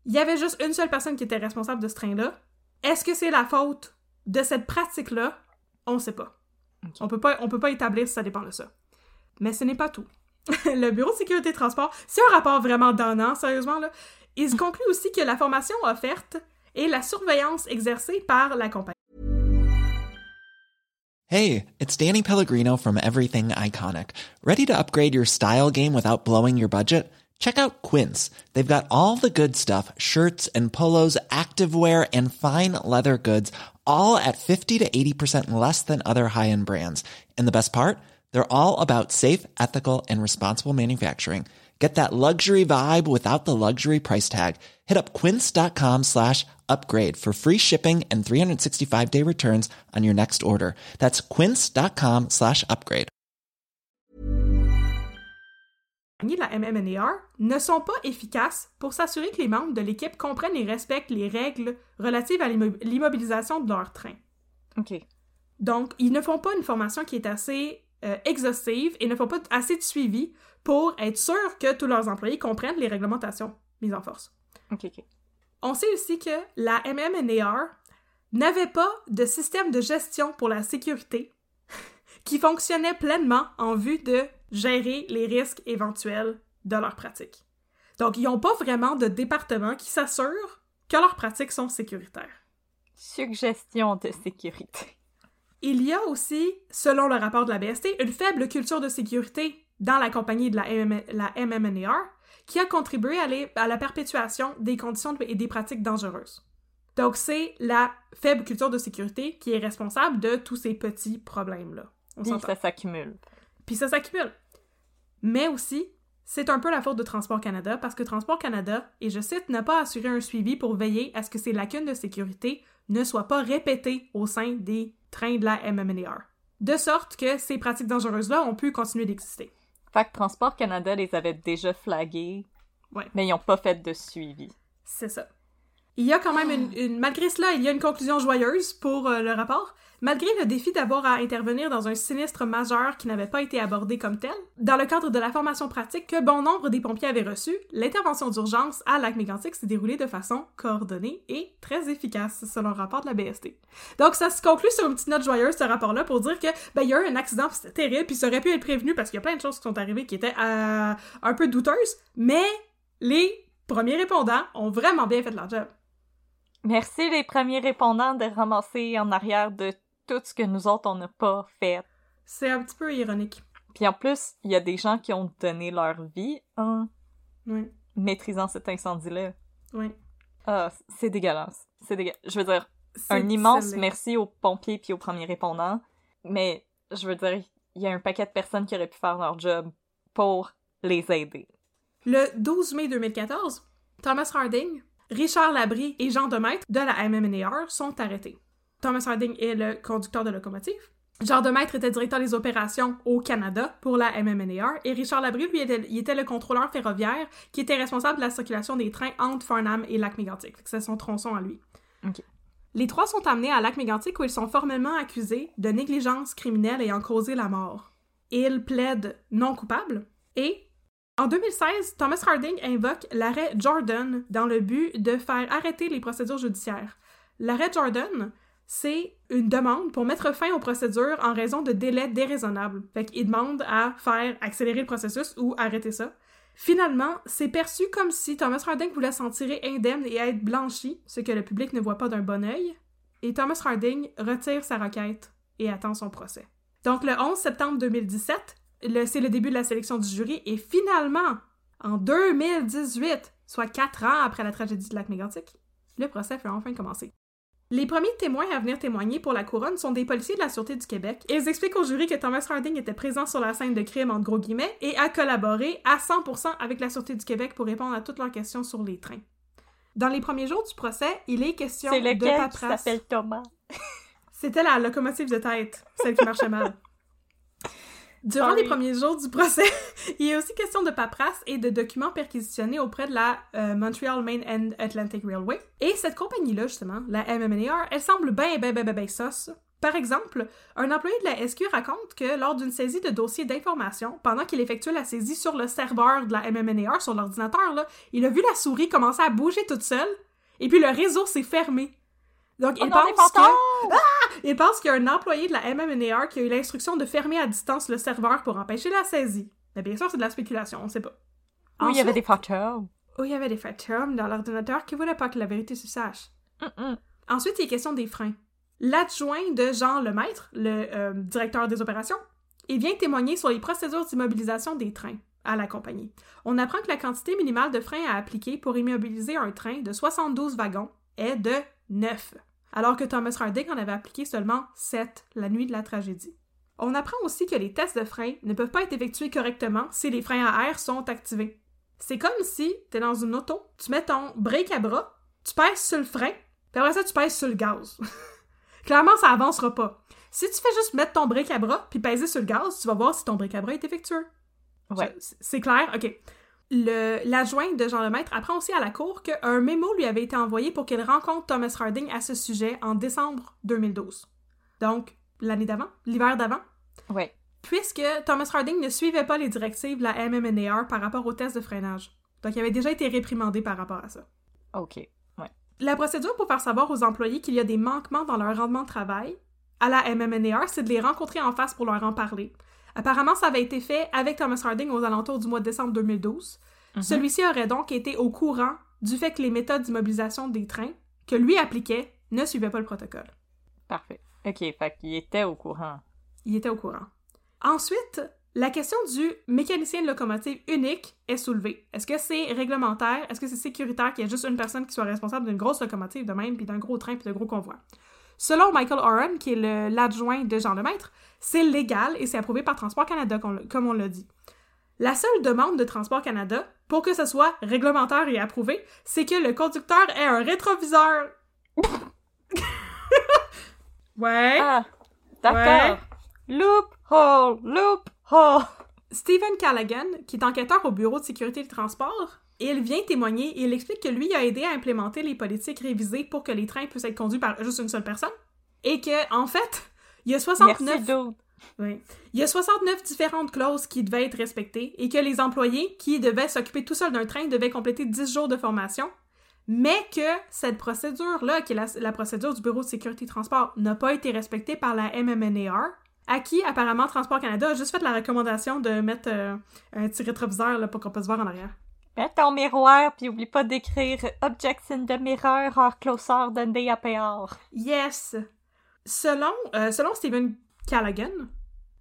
il y avait juste une seule personne qui était responsable de ce train-là. Est-ce que c'est la faute de cette pratique-là? On ne sait pas. On peut pas. On peut pas établir si ça dépend de ça. Mais ce n'est pas tout. le Bureau de sécurité transport, c'est un rapport vraiment donnant, sérieusement, là. Il se conclut aussi que la formation offerte et la surveillance exercée par la compagnie. Hey, it's Danny Pellegrino from Everything Iconic. Ready to upgrade your style game without blowing your budget? Check out Quince. They've got all the good stuff shirts and polos, activewear, and fine leather goods, all at 50 to 80% less than other high end brands. And the best part? They're all about safe, ethical, and responsible manufacturing. Get that luxury vibe without the luxury price tag. Hit up quince.com slash upgrade for free shipping and 365 day returns on your next order. That's quince.com slash upgrade. la MMNAR ne sont pas efficaces pour s'assurer que les membres de l'équipe comprennent et respectent les règles relatives à l'immobilisation de leur train. OK. Donc, ils ne font pas une formation qui est assez euh, exhaustive et ne font pas assez de suivi pour être sûr que tous leurs employés comprennent les réglementations mises en force. On sait aussi que la MMNAR n'avait pas de système de gestion pour la sécurité qui fonctionnait pleinement en vue de gérer les risques éventuels de leurs pratiques. Donc, ils n'ont pas vraiment de département qui s'assure que leurs pratiques sont sécuritaires. Suggestion de sécurité. Il y a aussi, selon le rapport de la BST, une faible culture de sécurité dans la compagnie de la, la MMNAR qui a contribué à, la perpétuation des conditions et des pratiques dangereuses. Donc, c'est la faible culture de sécurité qui est responsable de tous ces petits problèmes-là. Puis ça s'accumule. Puis ça s'accumule. Mais aussi, c'est un peu la faute de Transport Canada parce que Transport Canada, et je cite, n'a pas assuré un suivi pour veiller à ce que ces lacunes de sécurité ne soient pas répétées au sein des trains de la MMNAR. De sorte que ces pratiques dangereuses-là ont pu continuer d'exister. Fait que Transport Canada les avait déjà flagués, ouais. mais ils n'ont pas fait de suivi. C'est ça. Il y a quand même une, Malgré cela, il y a une conclusion joyeuse pour euh, le rapport. Malgré le défi d'avoir à intervenir dans un sinistre majeur qui n'avait pas été abordé comme tel, dans le cadre de la formation pratique que bon nombre des pompiers avaient reçue, l'intervention d'urgence à lac mégantic s'est déroulée de façon coordonnée et très efficace, selon le rapport de la BST. Donc ça se conclut sur une petite note joyeuse, ce rapport-là, pour dire que ben il y a eu un accident, c'était terrible, puis ça aurait pu être prévenu parce qu'il y a plein de choses qui sont arrivées qui étaient euh, un peu douteuses, mais les premiers répondants ont vraiment bien fait leur job. Merci les premiers répondants de ramasser en arrière de tout ce que nous autres, on n'a pas fait. C'est un petit peu ironique. Puis en plus, il y a des gens qui ont donné leur vie en oui. maîtrisant cet incendie-là. Oui. Ah, c'est dégueulasse. C'est. Je veux dire, un immense merci aux pompiers puis aux premiers répondants. Mais, je veux dire, il y a un paquet de personnes qui auraient pu faire leur job pour les aider. Le 12 mai 2014, Thomas Harding, Richard Labrie et Jean Demaître de la MMNAR sont arrêtés. Thomas Harding est le conducteur de locomotive. Jean Demaître était directeur des opérations au Canada pour la MMNAR et Richard Labrie, lui, était, il était le contrôleur ferroviaire qui était responsable de la circulation des trains entre Farnham et Lac-Mégantic. C'est son tronçon à lui. Les trois sont amenés à Lac-Mégantic où ils sont formellement accusés de négligence criminelle ayant causé la mort. Ils plaident non coupables et en 2016, Thomas Harding invoque l'arrêt Jordan dans le but de faire arrêter les procédures judiciaires. L'arrêt Jordan, c'est une demande pour mettre fin aux procédures en raison de délais déraisonnables. Fait qu'il demande à faire accélérer le processus ou arrêter ça. Finalement, c'est perçu comme si Thomas Harding voulait s'en tirer indemne et être blanchi, ce que le public ne voit pas d'un bon œil, et Thomas Harding retire sa requête et attend son procès. Donc le 11 septembre 2017, c'est le début de la sélection du jury, et finalement, en 2018, soit quatre ans après la tragédie de Lac Mégantic, le procès fait enfin commencer. Les premiers témoins à venir témoigner pour la couronne sont des policiers de la Sûreté du Québec. Ils expliquent au jury que Thomas Harding était présent sur la scène de crime entre gros guillemets et a collaboré à 100% avec la Sûreté du Québec pour répondre à toutes leurs questions sur les trains. Dans les premiers jours du procès, il est question de paperasse. C'est s'appelle Thomas? C'était la locomotive de tête, celle qui marchait mal. Durant Sorry. les premiers jours du procès, il y a aussi question de paperasse et de documents perquisitionnés auprès de la euh, Montreal Main and Atlantic Railway. Et cette compagnie-là, justement, la MMNAR, elle semble bien, bien, bien, bien, bien sauce. Par exemple, un employé de la SQ raconte que lors d'une saisie de dossier d'information, pendant qu'il effectuait la saisie sur le serveur de la MMNAR, sur l'ordinateur, il a vu la souris commencer à bouger toute seule, et puis le réseau s'est fermé. Donc, Oh il non, pense que... fantômes! Il pense qu'il y a un employé de la MMNAR qui a eu l'instruction de fermer à distance le serveur pour empêcher la saisie. Mais bien sûr, c'est de la spéculation, on sait pas. Oui, il y avait des fantômes. Oh, il y avait des fantômes dans l'ordinateur qui voulaient pas que la vérité se sache. Mm-mm. Ensuite, il est question des freins. L'adjoint de Jean Lemaître, le euh, directeur des opérations, il vient témoigner sur les procédures d'immobilisation des trains à la compagnie. On apprend que la quantité minimale de freins à appliquer pour immobiliser un train de 72 wagons est de 9, alors que Thomas Harding en avait appliqué seulement 7 la nuit de la tragédie. On apprend aussi que les tests de freins ne peuvent pas être effectués correctement si les freins à air sont activés. C'est comme si t'es dans une auto, tu mets ton break à bras, tu pèses sur le frein, puis après ça, tu pèses sur le gaz. Clairement, ça avancera pas. Si tu fais juste mettre ton break à bras puis peser sur le gaz, tu vas voir si ton break à bras est effectueux. Ouais. C'est clair? OK. L'adjoint de Jean Lemaître apprend aussi à la cour qu'un mémo lui avait été envoyé pour qu'elle rencontre Thomas Harding à ce sujet en décembre 2012. Donc, l'année d'avant, l'hiver d'avant, Ouais. puisque Thomas Harding ne suivait pas les directives de la MMNAR par rapport au test de freinage. Donc, il avait déjà été réprimandé par rapport à ça. OK. Ouais. La procédure pour faire savoir aux employés qu'il y a des manquements dans leur rendement de travail à la MMNAR, c'est de les rencontrer en face pour leur en parler. Apparemment, ça avait été fait avec Thomas Harding aux alentours du mois de décembre 2012. Mhm. Celui-ci aurait donc été au courant du fait que les méthodes d'immobilisation des trains que lui appliquait ne suivaient pas le protocole. Parfait. OK, fait qu'il était au courant. Il était au courant. Ensuite, la question du mécanicien de locomotive unique est soulevée. Est-ce que c'est réglementaire? Est-ce que c'est sécuritaire qu'il y ait juste une personne qui soit responsable d'une grosse locomotive de même, puis d'un gros train, puis de gros convois? Selon Michael Oren, qui est l'adjoint de Jean Lemaître, c'est légal et c'est approuvé par Transport Canada, comme on l'a dit. La seule demande de Transport Canada, pour que ce soit réglementaire et approuvé, c'est que le conducteur ait un rétroviseur. ouais. Ah! D'accord. Loophole! Loophole! Stephen Callaghan, qui est enquêteur au Bureau de sécurité du transport, il vient témoigner et il explique que lui a aidé à implémenter les politiques révisées pour que les trains puissent être conduits par juste une seule personne. Et que, en fait, il y a 69... Merci. Oui. Il y a 69 différentes clauses qui devaient être respectées et que les employés qui devaient s'occuper tout seuls d'un train devaient compléter 10 jours de formation, mais que cette procédure-là, qui est la, la procédure du Bureau de sécurité transport, n'a pas été respectée par la MMNAR, à qui apparemment Transport Canada a juste fait la recommandation de mettre euh, un petit rétroviseur là, pour qu'on puisse voir en arrière. Mets ton miroir, puis oublie pas d'écrire Objects in the mirror are closer than they appear. Yes! Selon, euh, selon Stephen Callaghan,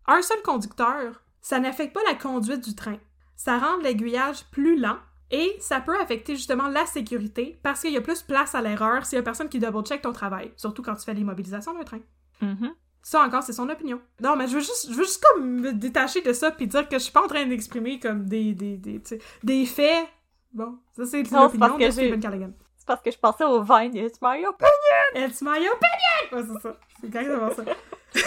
un seul conducteur, ça n'affecte pas la conduite du train. Ça rend l'aiguillage plus lent et ça peut affecter justement la sécurité parce qu'il y a plus place à l'erreur s'il y a personne qui double-check ton travail, surtout quand tu fais l'immobilisation d'un train. Mhm. Ça encore, c'est son opinion. Non, mais je veux juste, je veux juste comme me détacher de ça puis dire que je suis pas en train d'exprimer comme des, des, des, des faits. Bon, ça c'est l'opinion de Stephen Callaghan. Parce que je pensais au Vine, it's my opinion! It's my opinion! Ouais, c'est ça. C'est exactement ça.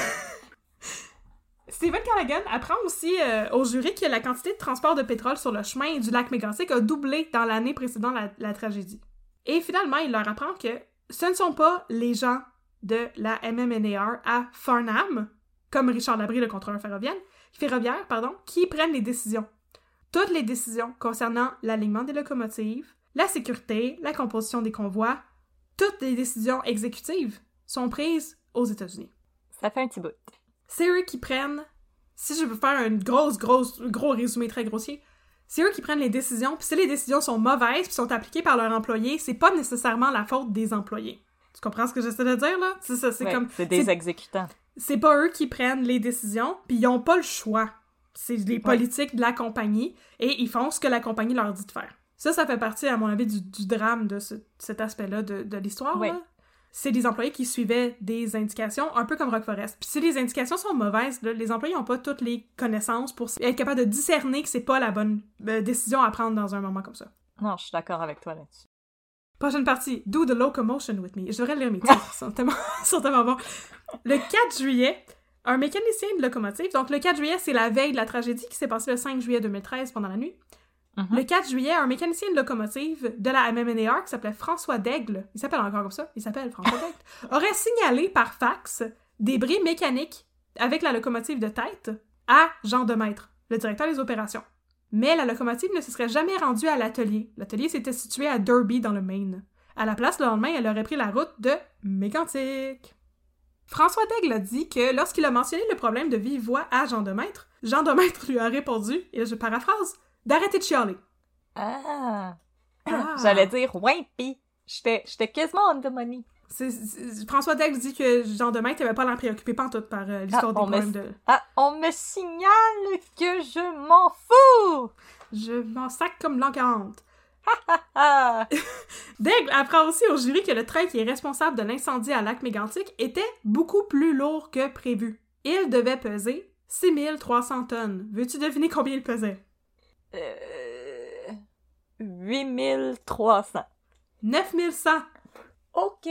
Stephen Callaghan apprend aussi euh, au jury que la quantité de transport de pétrole sur le chemin du lac Mégantic a doublé dans l'année précédant la, la tragédie. Et finalement, il leur apprend que ce ne sont pas les gens de la MMNAR à Farnham, comme Richard Labrie, le contrôleur ferroviaire, ferroviaire pardon, qui prennent les décisions. Toutes les décisions concernant l'alignement des locomotives, la sécurité, la composition des convois, toutes les décisions exécutives sont prises aux États-Unis. Ça fait un petit bout. C'est eux qui prennent, si je veux faire un grosse, grosse, gros résumé très grossier, c'est eux qui prennent les décisions, puis si les décisions sont mauvaises puis sont appliquées par leurs employés, c'est pas nécessairement la faute des employés. Tu comprends ce que j'essaie de dire, là? C'est ça, c'est Ouais, comme... C'est des exécutants. c'est pas eux qui prennent les décisions, puis ils ont pas le choix. C'est les politiques de la compagnie, et ils font ce que la compagnie leur dit de faire. Ça, ça fait partie, à mon avis, du, du drame de ce- cet aspect-là de, de l'histoire. Là. C'est des employés qui suivaient des indications, un peu comme Rock Forest. Puis si les indications sont mauvaises, là, les employés n'ont pas toutes les connaissances pour être capables de discerner que c'est pas la bonne euh, décision à prendre dans un moment comme ça. Non, je suis d'accord avec toi là-dessus. Prochaine partie, Do the Locomotion with Me. Je devrais lire mes titres, sont tellement, ils sont tellement bons. Le 4 juillet, un mécanicien de locomotive. Donc, le 4 juillet, c'est la veille de la tragédie qui s'est passée le 5 juillet 2013 pendant la nuit. Mhm. Le 4 juillet, un mécanicien de locomotive de la MMNAR qui s'appelait François Daigle, il s'appelle encore comme ça, il s'appelle François Daigle, aurait signalé par fax des bris mécaniques avec la locomotive de tête à Jean Demaître, le directeur des opérations. Mais la locomotive ne se serait jamais rendue à l'atelier. L'atelier s'était situé à Derby, dans le Maine. À la place, le lendemain, elle aurait pris la route de Mécantic. François Daigle a dit que lorsqu'il a mentionné le problème de vive voix à Jean Demaître, Jean Demaître lui a répondu, et je paraphrase, d'arrêter de chialer. Ah! Ah. J'allais dire, ouais, pis j'étais quasiment on the money. François Daigle dit que Jean Demaître n'avait pas l'air préoccupé pantoute par euh, l'histoire Ah, des on me- problèmes de... Ah, on me signale que je m'en fous! Je m'en sac comme l'an 40. Ah! Daigle apprend aussi au jury que le train qui est responsable de l'incendie à Lac Mégantic était beaucoup plus lourd que prévu. Il devait peser 6300 tonnes. Veux-tu deviner combien il pesait? Euh... 8300. 9100. OK!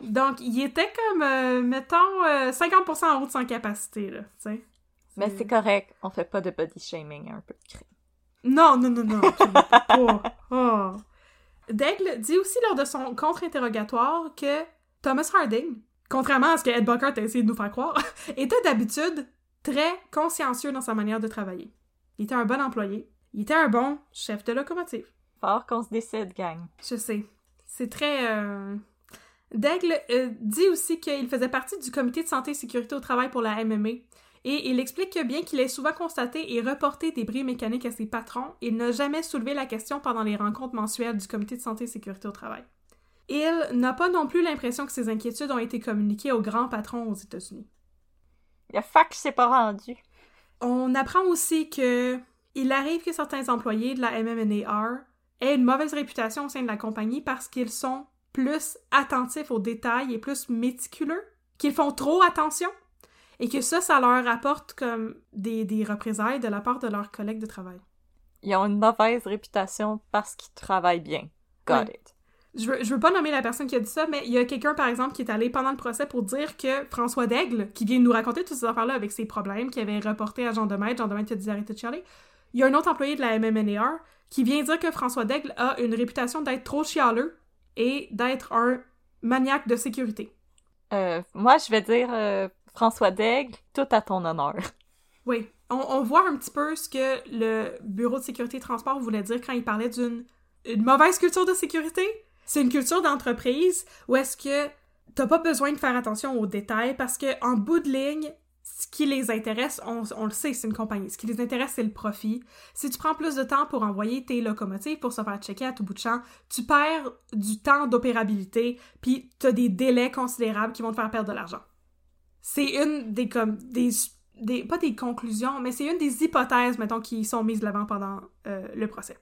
Donc, il était comme, euh, mettons, euh, 50% en haut de son capacité, là, tu sais. Mais c'est correct, on fait pas de body shaming, un peu de crime. Non, non, non, non, absolument pas. Oh. Daigle dit aussi lors de son contre-interrogatoire que Thomas Harding, contrairement à ce que Ed Buckert a essayé de nous faire croire, était d'habitude très consciencieux dans sa manière de travailler. Il était un bon employé. Il était un bon chef de locomotive. Fort qu'on se décide, gang. Je sais. C'est très... euh, Daigle euh, dit aussi qu'il faisait partie du comité de santé et sécurité au travail pour la MMA. Et il explique que bien qu'il ait souvent constaté et reporté des bris mécaniques à ses patrons, il n'a jamais soulevé la question pendant les rencontres mensuelles du comité de santé et sécurité au travail. Il n'a pas non plus l'impression que ses inquiétudes ont été communiquées aux grands patrons aux États-Unis. Le fax s'est pas rendu. On apprend aussi que il arrive que certains employés de la MMNAR aient une mauvaise réputation au sein de la compagnie parce qu'ils sont plus attentifs aux détails et plus méticuleux, qu'ils font trop attention, et que ça, ça leur apporte comme des, des représailles de la part de leurs collègues de travail. Ils ont une mauvaise réputation parce qu'ils travaillent bien. Got Ouais. it. Je veux, je veux pas nommer la personne qui a dit ça, mais il y a quelqu'un, par exemple, qui est allé pendant le procès pour dire que François Daigle, qui vient de nous raconter toutes ces affaires-là avec ses problèmes, qui avait reporté à Jean Demaître, Jean Demaître qui a dit d'arrêter de chialer, il y a un autre employé de la MMNAR qui vient dire que François Daigle a une réputation d'être trop chialeux et d'être un maniaque de sécurité. Euh, moi, je vais dire euh, François Daigle, tout à ton honneur. Oui. On, on voit un petit peu ce que le Bureau de sécurité et transport voulait dire quand il parlait d'une une mauvaise culture de sécurité. C'est une culture d'entreprise où est-ce que t'as pas besoin de faire attention aux détails parce que en bout de ligne, ce qui les intéresse, on, on le sait, c'est une compagnie. Ce qui les intéresse, c'est le profit. Si tu prends plus de temps pour envoyer tes locomotives pour se faire checker à tout bout de champ, tu perds du temps d'opérabilité, puis t'as des délais considérables qui vont te faire perdre de l'argent. C'est une des comme des des pas des conclusions, mais c'est une des hypothèses mettons qui sont mises de l'avant pendant euh, le procès.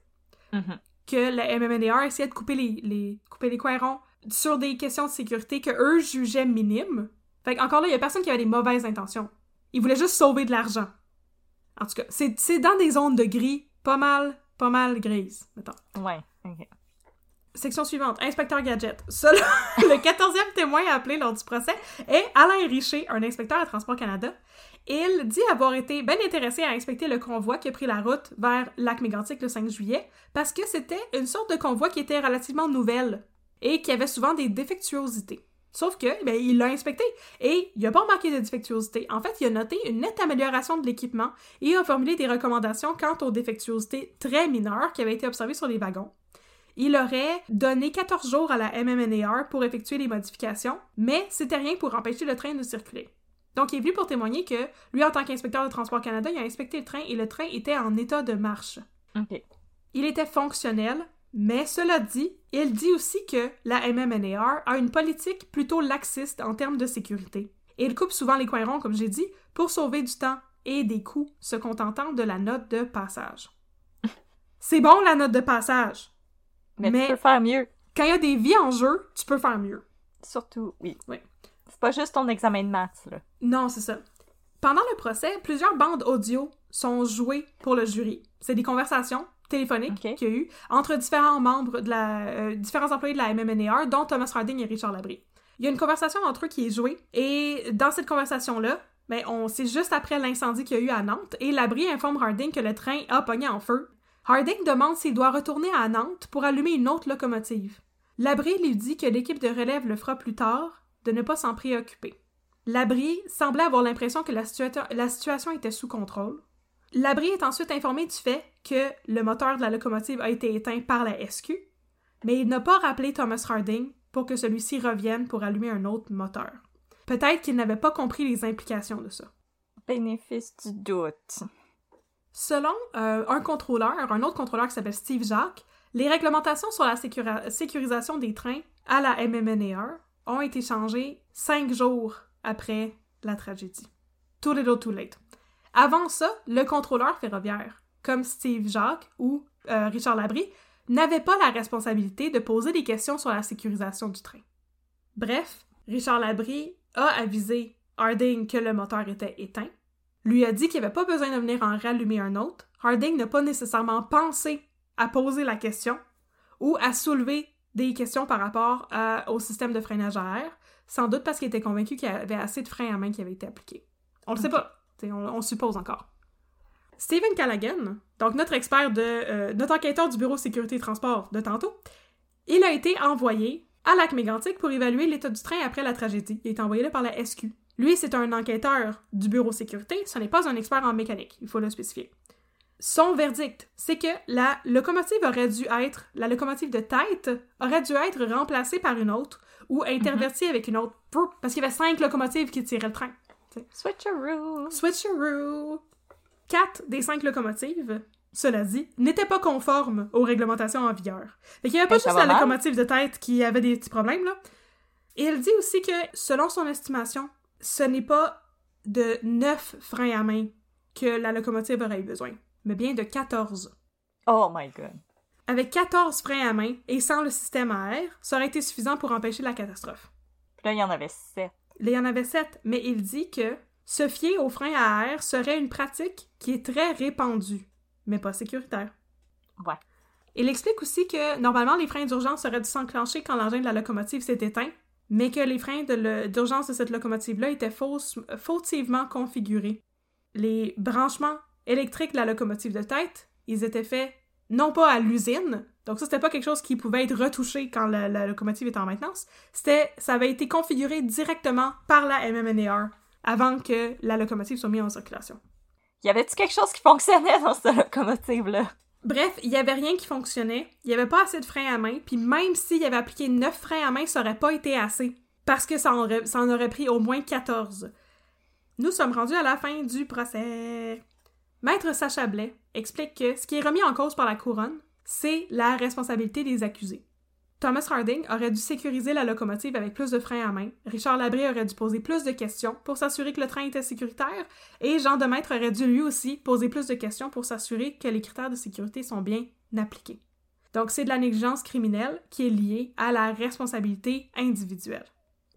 Mhm. Que la MMNDR essayait de couper les, les couper les coins sur des questions de sécurité que eux jugeaient minimes. Fait encore là, il y a personne qui avait des mauvaises intentions. Ils voulaient juste sauver de l'argent. En tout cas, c'est dans des zones de gris, pas mal, pas mal grises, mettons. Ouais, ok. Section suivante, inspecteur gadget. Là, le 14e témoin appelé lors du procès est Alain Richer, un inspecteur à Transport Canada. Il dit avoir été bien intéressé à inspecter le convoi qui a pris la route vers Lac-Mégantic le 5 juillet parce que c'était une sorte de convoi qui était relativement nouvelle et qui avait souvent des défectuosités. Sauf que, ben, il l'a inspecté et il n'a pas remarqué de défectuosité. En fait, il a noté une nette amélioration de l'équipement et a formulé des recommandations quant aux défectuosités très mineures qui avaient été observées sur les wagons. Il aurait donné 14 jours à la MMNAR pour effectuer les modifications, mais c'était rien pour empêcher le train de circuler. Donc, il est venu pour témoigner que lui, en tant qu'inspecteur de Transport Canada, il a inspecté le train et le train était en état de marche. Ok. Il était fonctionnel, mais cela dit, il dit aussi que la MMNAR a une politique plutôt laxiste en termes de sécurité. Et il coupe souvent les coins ronds, comme j'ai dit, pour sauver du temps et des coûts, se contentant de la note de passage. C'est bon, la note de passage. Mais, Mais- tu peux faire mieux. Quand il y a des vies en jeu, tu peux faire mieux. Surtout, oui. Oui. C'est pas juste ton examen de maths, là. Non, c'est ça. Pendant le procès, plusieurs bandes audio sont jouées pour le jury. C'est des conversations téléphoniques Ok. qu'il y a eu entre différents membres de la, euh, différents employés de la MMNAR, dont Thomas Harding et Richard Labrie. Il y a une conversation entre eux qui est jouée, et dans cette conversation-là, ben, on c'est juste après l'incendie qu'il y a eu à Nantes, et Labrie informe Harding que le train a pogné en feu. Harding demande s'il doit retourner à Nantes pour allumer une autre locomotive. Labrie lui dit que l'équipe de relève le fera plus tard, de ne pas s'en préoccuper. Labrie semblait avoir l'impression que la, la situation était sous contrôle. Labrie est ensuite informé du fait que le moteur de la locomotive a été éteint par la SQ, mais il n'a pas rappelé Thomas Harding pour que celui-ci revienne pour allumer un autre moteur. Peut-être qu'il n'avait pas compris les implications de ça. Bénéfice du doute. Selon euh, un contrôleur, un autre contrôleur qui s'appelle Steve Jacques, les réglementations sur la sécurisation des trains à la MMNAR ont été changées cinq jours après la tragédie. Too little too late. Avant ça, le contrôleur ferroviaire, comme Steve Jacques ou euh, Richard Labrie, n'avait pas la responsabilité de poser des questions sur la sécurisation du train. Bref, Richard Labrie a avisé Harding que le moteur était éteint, lui a dit qu'il n'y avait pas besoin de venir en rallumer un autre. Harding n'a pas nécessairement pensé à poser la question ou à soulever des questions par rapport au système de freinage à air, sans doute parce qu'il était convaincu qu'il y avait assez de freins à main qui avaient été appliqués. On le sait pas, on, on, suppose encore. Stephen Callaghan, donc notre expert de euh, notre enquêteur du bureau sécurité et transport de tantôt, il a été envoyé à Lac Mégantic pour évaluer l'état du train après la tragédie. Il est envoyé là par la SQ. Lui, c'est un enquêteur du bureau sécurité, ce n'est pas un expert en mécanique, il faut le spécifier. Son verdict, c'est que la locomotive aurait dû être, la locomotive de tête aurait dû être remplacée par une autre ou intervertie avec une autre, parce qu'il y avait cinq locomotives qui tiraient le train. Switcheroo! Switcheroo! Quatre des cinq locomotives, cela dit, n'étaient pas conformes aux réglementations en vigueur. Fait qu'il n'y avait pas juste la locomotive de tête qui avait des petits problèmes, là. Et elle dit aussi que, selon son estimation, ce n'est pas de neuf freins à main que la locomotive aurait eu besoin, mais bien de 14. Oh my god. Avec 14 freins à main et sans le système à air, ça aurait été suffisant pour empêcher la catastrophe. Puis là, il y en avait 7. Il y en avait 7, mais il dit que se fier aux freins à air serait une pratique qui est très répandue, mais pas sécuritaire. Ouais. Il explique aussi que normalement les freins d'urgence auraient dû s'enclencher quand l'engin de la locomotive s'est éteint, mais que les freins d'urgence de, cette locomotive-là étaient fautivement configurés. Les branchements électriques de la locomotive de tête, ils étaient faits non pas à l'usine, donc ça c'était pas quelque chose qui pouvait être retouché quand la, locomotive était en maintenance, c'était ça avait été configuré directement par la MMNAR avant que la locomotive soit mise en circulation. Y avait-tu quelque chose qui fonctionnait dans cette locomotive-là? Bref, il y avait rien qui fonctionnait, il y avait pas assez de freins à main, puis même s'il y avait appliqué 9 freins à main, ça aurait pas été assez, parce que ça en aurait, ça en aurait pris au moins 14. Nous sommes rendus à la fin du procès. Maître Sacha Blais explique que ce qui est remis en cause par la couronne, c'est la responsabilité des accusés. Thomas Harding aurait dû sécuriser la locomotive avec plus de freins à main, Richard Labrie aurait dû poser plus de questions pour s'assurer que le train était sécuritaire, et Jean Demaître aurait dû lui aussi poser plus de questions pour s'assurer que les critères de sécurité sont bien appliqués. Donc c'est de la négligence criminelle qui est liée à la responsabilité individuelle.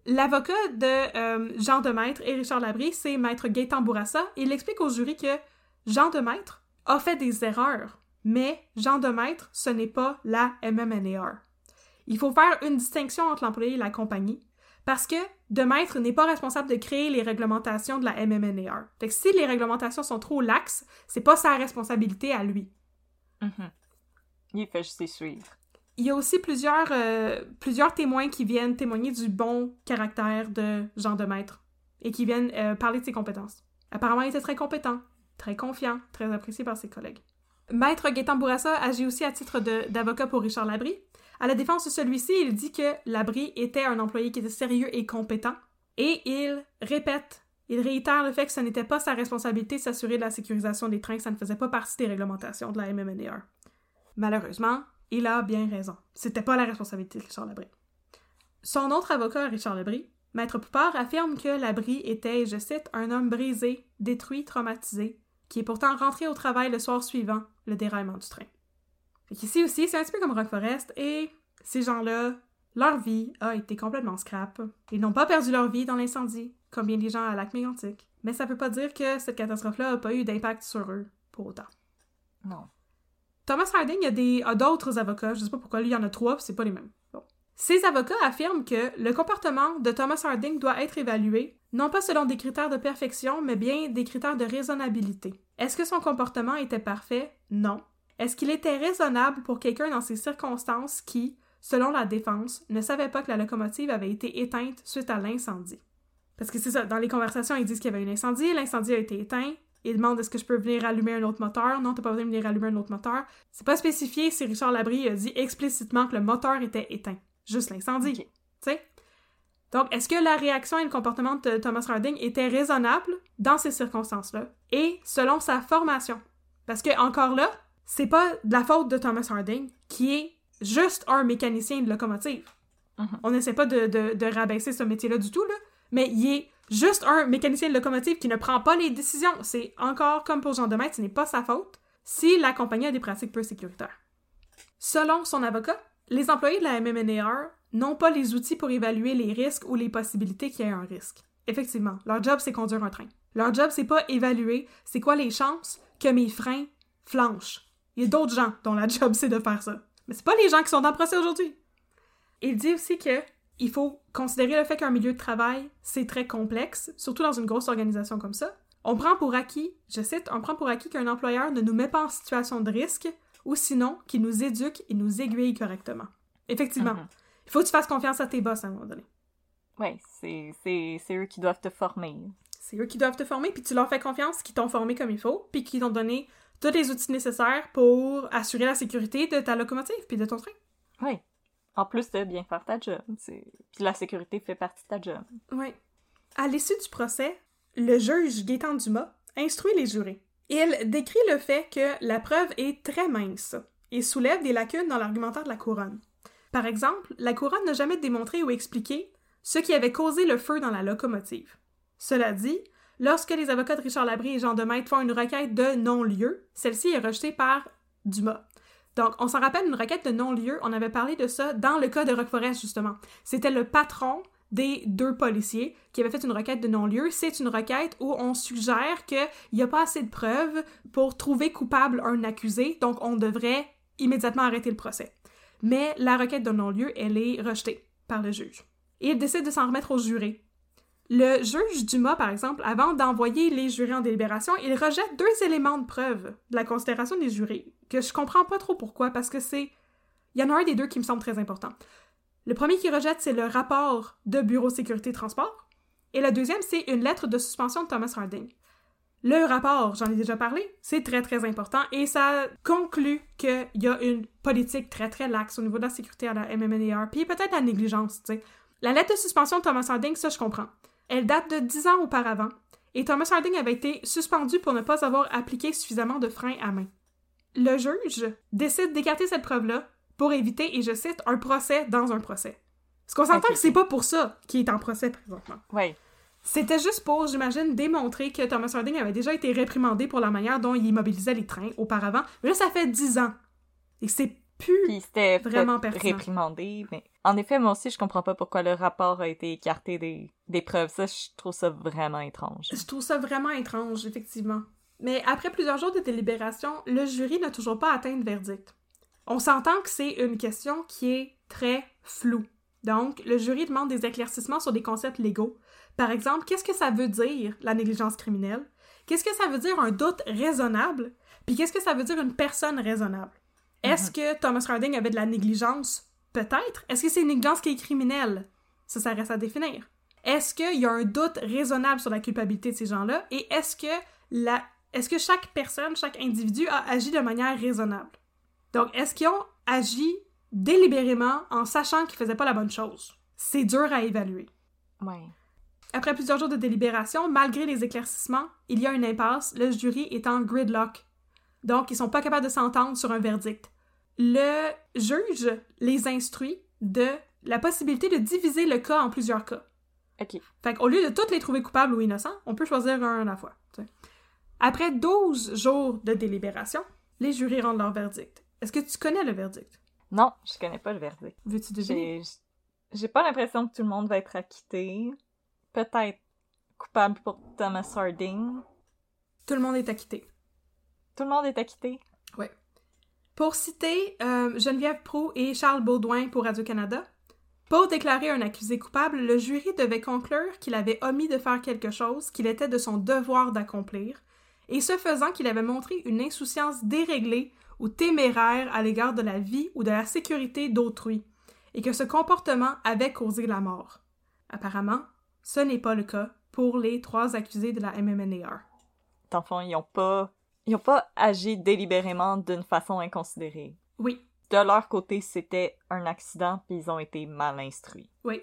L'avocat de euh, Jean Demaître et Richard Labrie, c'est Maître Gaétan Bourassa. Il explique au jury que Jean Demaître a fait des erreurs, mais Jean Demaître, ce n'est pas la MMNAR. Il faut faire une distinction entre l'employé et la compagnie parce que de maître n'est pas responsable de créer les réglementations de la MMNAR. Fait que si les réglementations sont trop laxes, c'est pas sa responsabilité à lui. Mm-hmm. Il fait juste suivre. Il y a aussi plusieurs, euh, plusieurs témoins qui viennent témoigner du bon caractère de Jean de Maître et qui viennent euh, parler de ses compétences. Apparemment, il était très compétent, très confiant, très apprécié par ses collègues. Maître Gaétan Bourassa agit aussi à titre d'avocat pour Richard Labrie, à la défense de celui-ci, il dit que Labrie était un employé qui était sérieux et compétent, et il répète, il réitère le fait que ce n'était pas sa responsabilité de s'assurer de la sécurisation des trains, que ça ne faisait pas partie des réglementations de la MMNR. Malheureusement, il a bien raison. C'était pas la responsabilité de Richard Labrie. Son autre avocat, Richard Labrie, Maître Poupard, affirme que Labrie était, je cite, un homme brisé, détruit, traumatisé, qui est pourtant rentré au travail le soir suivant le déraillement du train. Ici aussi, c'est un petit peu comme Rock Forest, et ces gens-là, leur vie a été complètement scrap. Ils n'ont pas perdu leur vie dans l'incendie, comme bien des gens à Lac Mégantic. Mais ça peut pas dire que cette catastrophe-là n'a pas eu d'impact sur eux, pour autant. Non. Thomas Harding a, des, d'autres avocats, je sais pas pourquoi, lui, il y en a trois, puis c'est pas les mêmes. Ces avocats affirment que le comportement de Thomas Harding doit être évalué, non pas selon des critères de perfection, mais bien des critères de raisonnabilité. Est-ce que son comportement était parfait? Non. Est-ce qu'il était raisonnable pour quelqu'un dans ces circonstances qui, selon la défense, ne savait pas que la locomotive avait été éteinte suite à l'incendie? Parce que c'est ça, dans les conversations, ils disent qu'il y avait un incendie, l'incendie a été éteint, ils demandent est-ce que je peux venir allumer un autre moteur? Non, t'as pas besoin de venir allumer un autre moteur. C'est pas spécifié si Richard Labrie a dit explicitement que le moteur était éteint. Juste l'incendie. Tu sais? Donc, est-ce que la réaction et le comportement de Thomas Harding était raisonnable dans ces circonstances-là et selon sa formation? Parce que, encore là, c'est pas de la faute de Thomas Harding qui est juste un mécanicien de locomotive. Mhm. On n'essaie pas de, de, de rabaisser ce métier-là du tout, là, mais il est juste un mécanicien de locomotive qui ne prend pas les décisions. C'est encore comme pour Jean Maître, ce n'est pas sa faute si la compagnie a des pratiques peu sécuritaires. Selon son avocat, les employés de la MMNAR n'ont pas les outils pour évaluer les risques ou les possibilités qu'il y ait un risque. Effectivement, leur job, c'est conduire un train. Leur job, c'est pas évaluer c'est quoi les chances que mes freins flanchent. Il y a d'autres gens dont la job, c'est de faire ça. Mais c'est pas les gens qui sont le procès aujourd'hui. Il dit aussi que il faut considérer le fait qu'un milieu de travail, c'est très complexe, surtout dans une grosse organisation comme ça. On prend pour acquis, je cite, on prend pour acquis qu'un employeur ne nous met pas en situation de risque, ou sinon qu'il nous éduque et nous aiguille correctement. Effectivement, Mhm. il faut que tu fasses confiance à tes boss à un moment donné. Oui, c'est, c'est, c'est eux qui doivent te former. C'est eux qui doivent te former, puis tu leur fais confiance, qui t'ont formé comme il faut, puis qui t'ont donné tous les outils nécessaires pour assurer la sécurité de ta locomotive puis de ton train. Oui. En plus de bien faire ta job. Puis la sécurité fait partie de ta job. Oui. À l'issue du procès, le juge Gaétan Dumas instruit les jurés. Il décrit le fait que la preuve est très mince et soulève des lacunes dans l'argumentaire de la couronne. Par exemple, la couronne n'a jamais démontré ou expliqué ce qui avait causé le feu dans la locomotive. Cela dit, lorsque les avocats de Richard Labrie et Jean Demaître font une requête de non-lieu, celle-ci est rejetée par Dumas. Donc, on s'en rappelle, une requête de non-lieu, on avait parlé de ça dans le cas de Roqueforest, justement. C'était le patron des deux policiers qui avait fait une requête de non-lieu. C'est une requête où on suggère qu'il n'y a pas assez de preuves pour trouver coupable un accusé, donc on devrait immédiatement arrêter le procès. Mais la requête de non-lieu, elle est rejetée par le juge. Et il décide de s'en remettre au juré. Le juge Dumas, par exemple, avant d'envoyer les jurés en délibération, il rejette deux éléments de preuve de la considération des jurés, que je comprends pas trop pourquoi, parce que c'est... Il y en a un des deux qui me semble très important. Le premier qui rejette, c'est le rapport de Bureau Sécurité Transport, et le deuxième, c'est une lettre de suspension de Thomas Harding. Le rapport, j'en ai déjà parlé, c'est très très important et ça conclut qu'il y a une politique très très laxe au niveau de la sécurité à la MMNAR, puis peut-être la négligence, tu sais. La lettre de suspension de Thomas Harding, ça je comprends. Elle date de 10 ans auparavant, et Thomas Harding avait été suspendu pour ne pas avoir appliqué suffisamment de freins à main. Le juge décide d'écarter cette preuve-là pour éviter, et je cite, un procès dans un procès. Parce qu'on s'entend Ok, que c'est pas pour ça qu'il est en procès présentement. Oui. C'était juste pour, j'imagine, démontrer que Thomas Harding avait déjà été réprimandé pour la manière dont il immobilisait les trains auparavant. Mais là, ça fait 10 ans. Et c'est plus... Puis c'était Vraiment pertinent. réprimandé, mais en effet, moi aussi, je comprends pas pourquoi le rapport a été écarté des, des preuves. Ça, je trouve ça vraiment étrange. Je trouve ça vraiment étrange, effectivement. Mais après plusieurs jours de délibération, le jury n'a toujours pas atteint de verdict. On s'entend que c'est une question qui est très floue. Donc, le jury demande des éclaircissements sur des concepts légaux. Par exemple, qu'est-ce que ça veut dire la négligence criminelle? Qu'est-ce que ça veut dire un doute raisonnable? Puis qu'est-ce que ça veut dire une personne raisonnable? Est-ce que Thomas Harding avait de la négligence? Peut-être. Est-ce que c'est une négligence qui est criminelle? Ça, ça reste à définir. Est-ce qu'il y a un doute raisonnable sur la culpabilité de ces gens-là? Et est-ce que la... est-ce que chaque personne, chaque individu a agi de manière raisonnable? Donc, est-ce qu'ils ont agi délibérément en sachant qu'ils faisaient pas la bonne chose? C'est dur à évaluer. Ouais. Après plusieurs jours de délibération, malgré les éclaircissements, il y a une impasse, le jury est en gridlock. Donc, ils sont pas capables de s'entendre sur un verdict. Le juge les instruit de la possibilité de diviser le cas en plusieurs cas. OK. Fait qu'au lieu de toutes les trouver coupables ou innocents, on peut choisir un à la fois. Après 12 jours de délibération, les jurys rendent leur verdict. Est-ce que tu connais le verdict? Non, je connais pas le verdict. Veux-tu deviner? J'ai pas l'impression que tout le monde va être acquitté. Peut-être coupable pour Thomas Harding. Tout le monde est acquitté. Tout le monde est acquitté? Pour citer euh, Geneviève Proux et Charles Baudouin pour Radio-Canada, Pour déclarer un accusé coupable, le jury devait conclure qu'il avait omis de faire quelque chose qu'il était de son devoir d'accomplir, et ce faisant qu'il avait montré une insouciance déréglée ou téméraire à l'égard de la vie ou de la sécurité d'autrui, et que ce comportement avait causé la mort. Apparemment, ce n'est pas le cas pour les trois accusés de la MMNAR. Dans le fond, ils ont pas, ils ont pas agi délibérément d'une façon inconsidérée. Oui, De leur côté, c'était un accident, puis ils ont été mal instruits. Oui.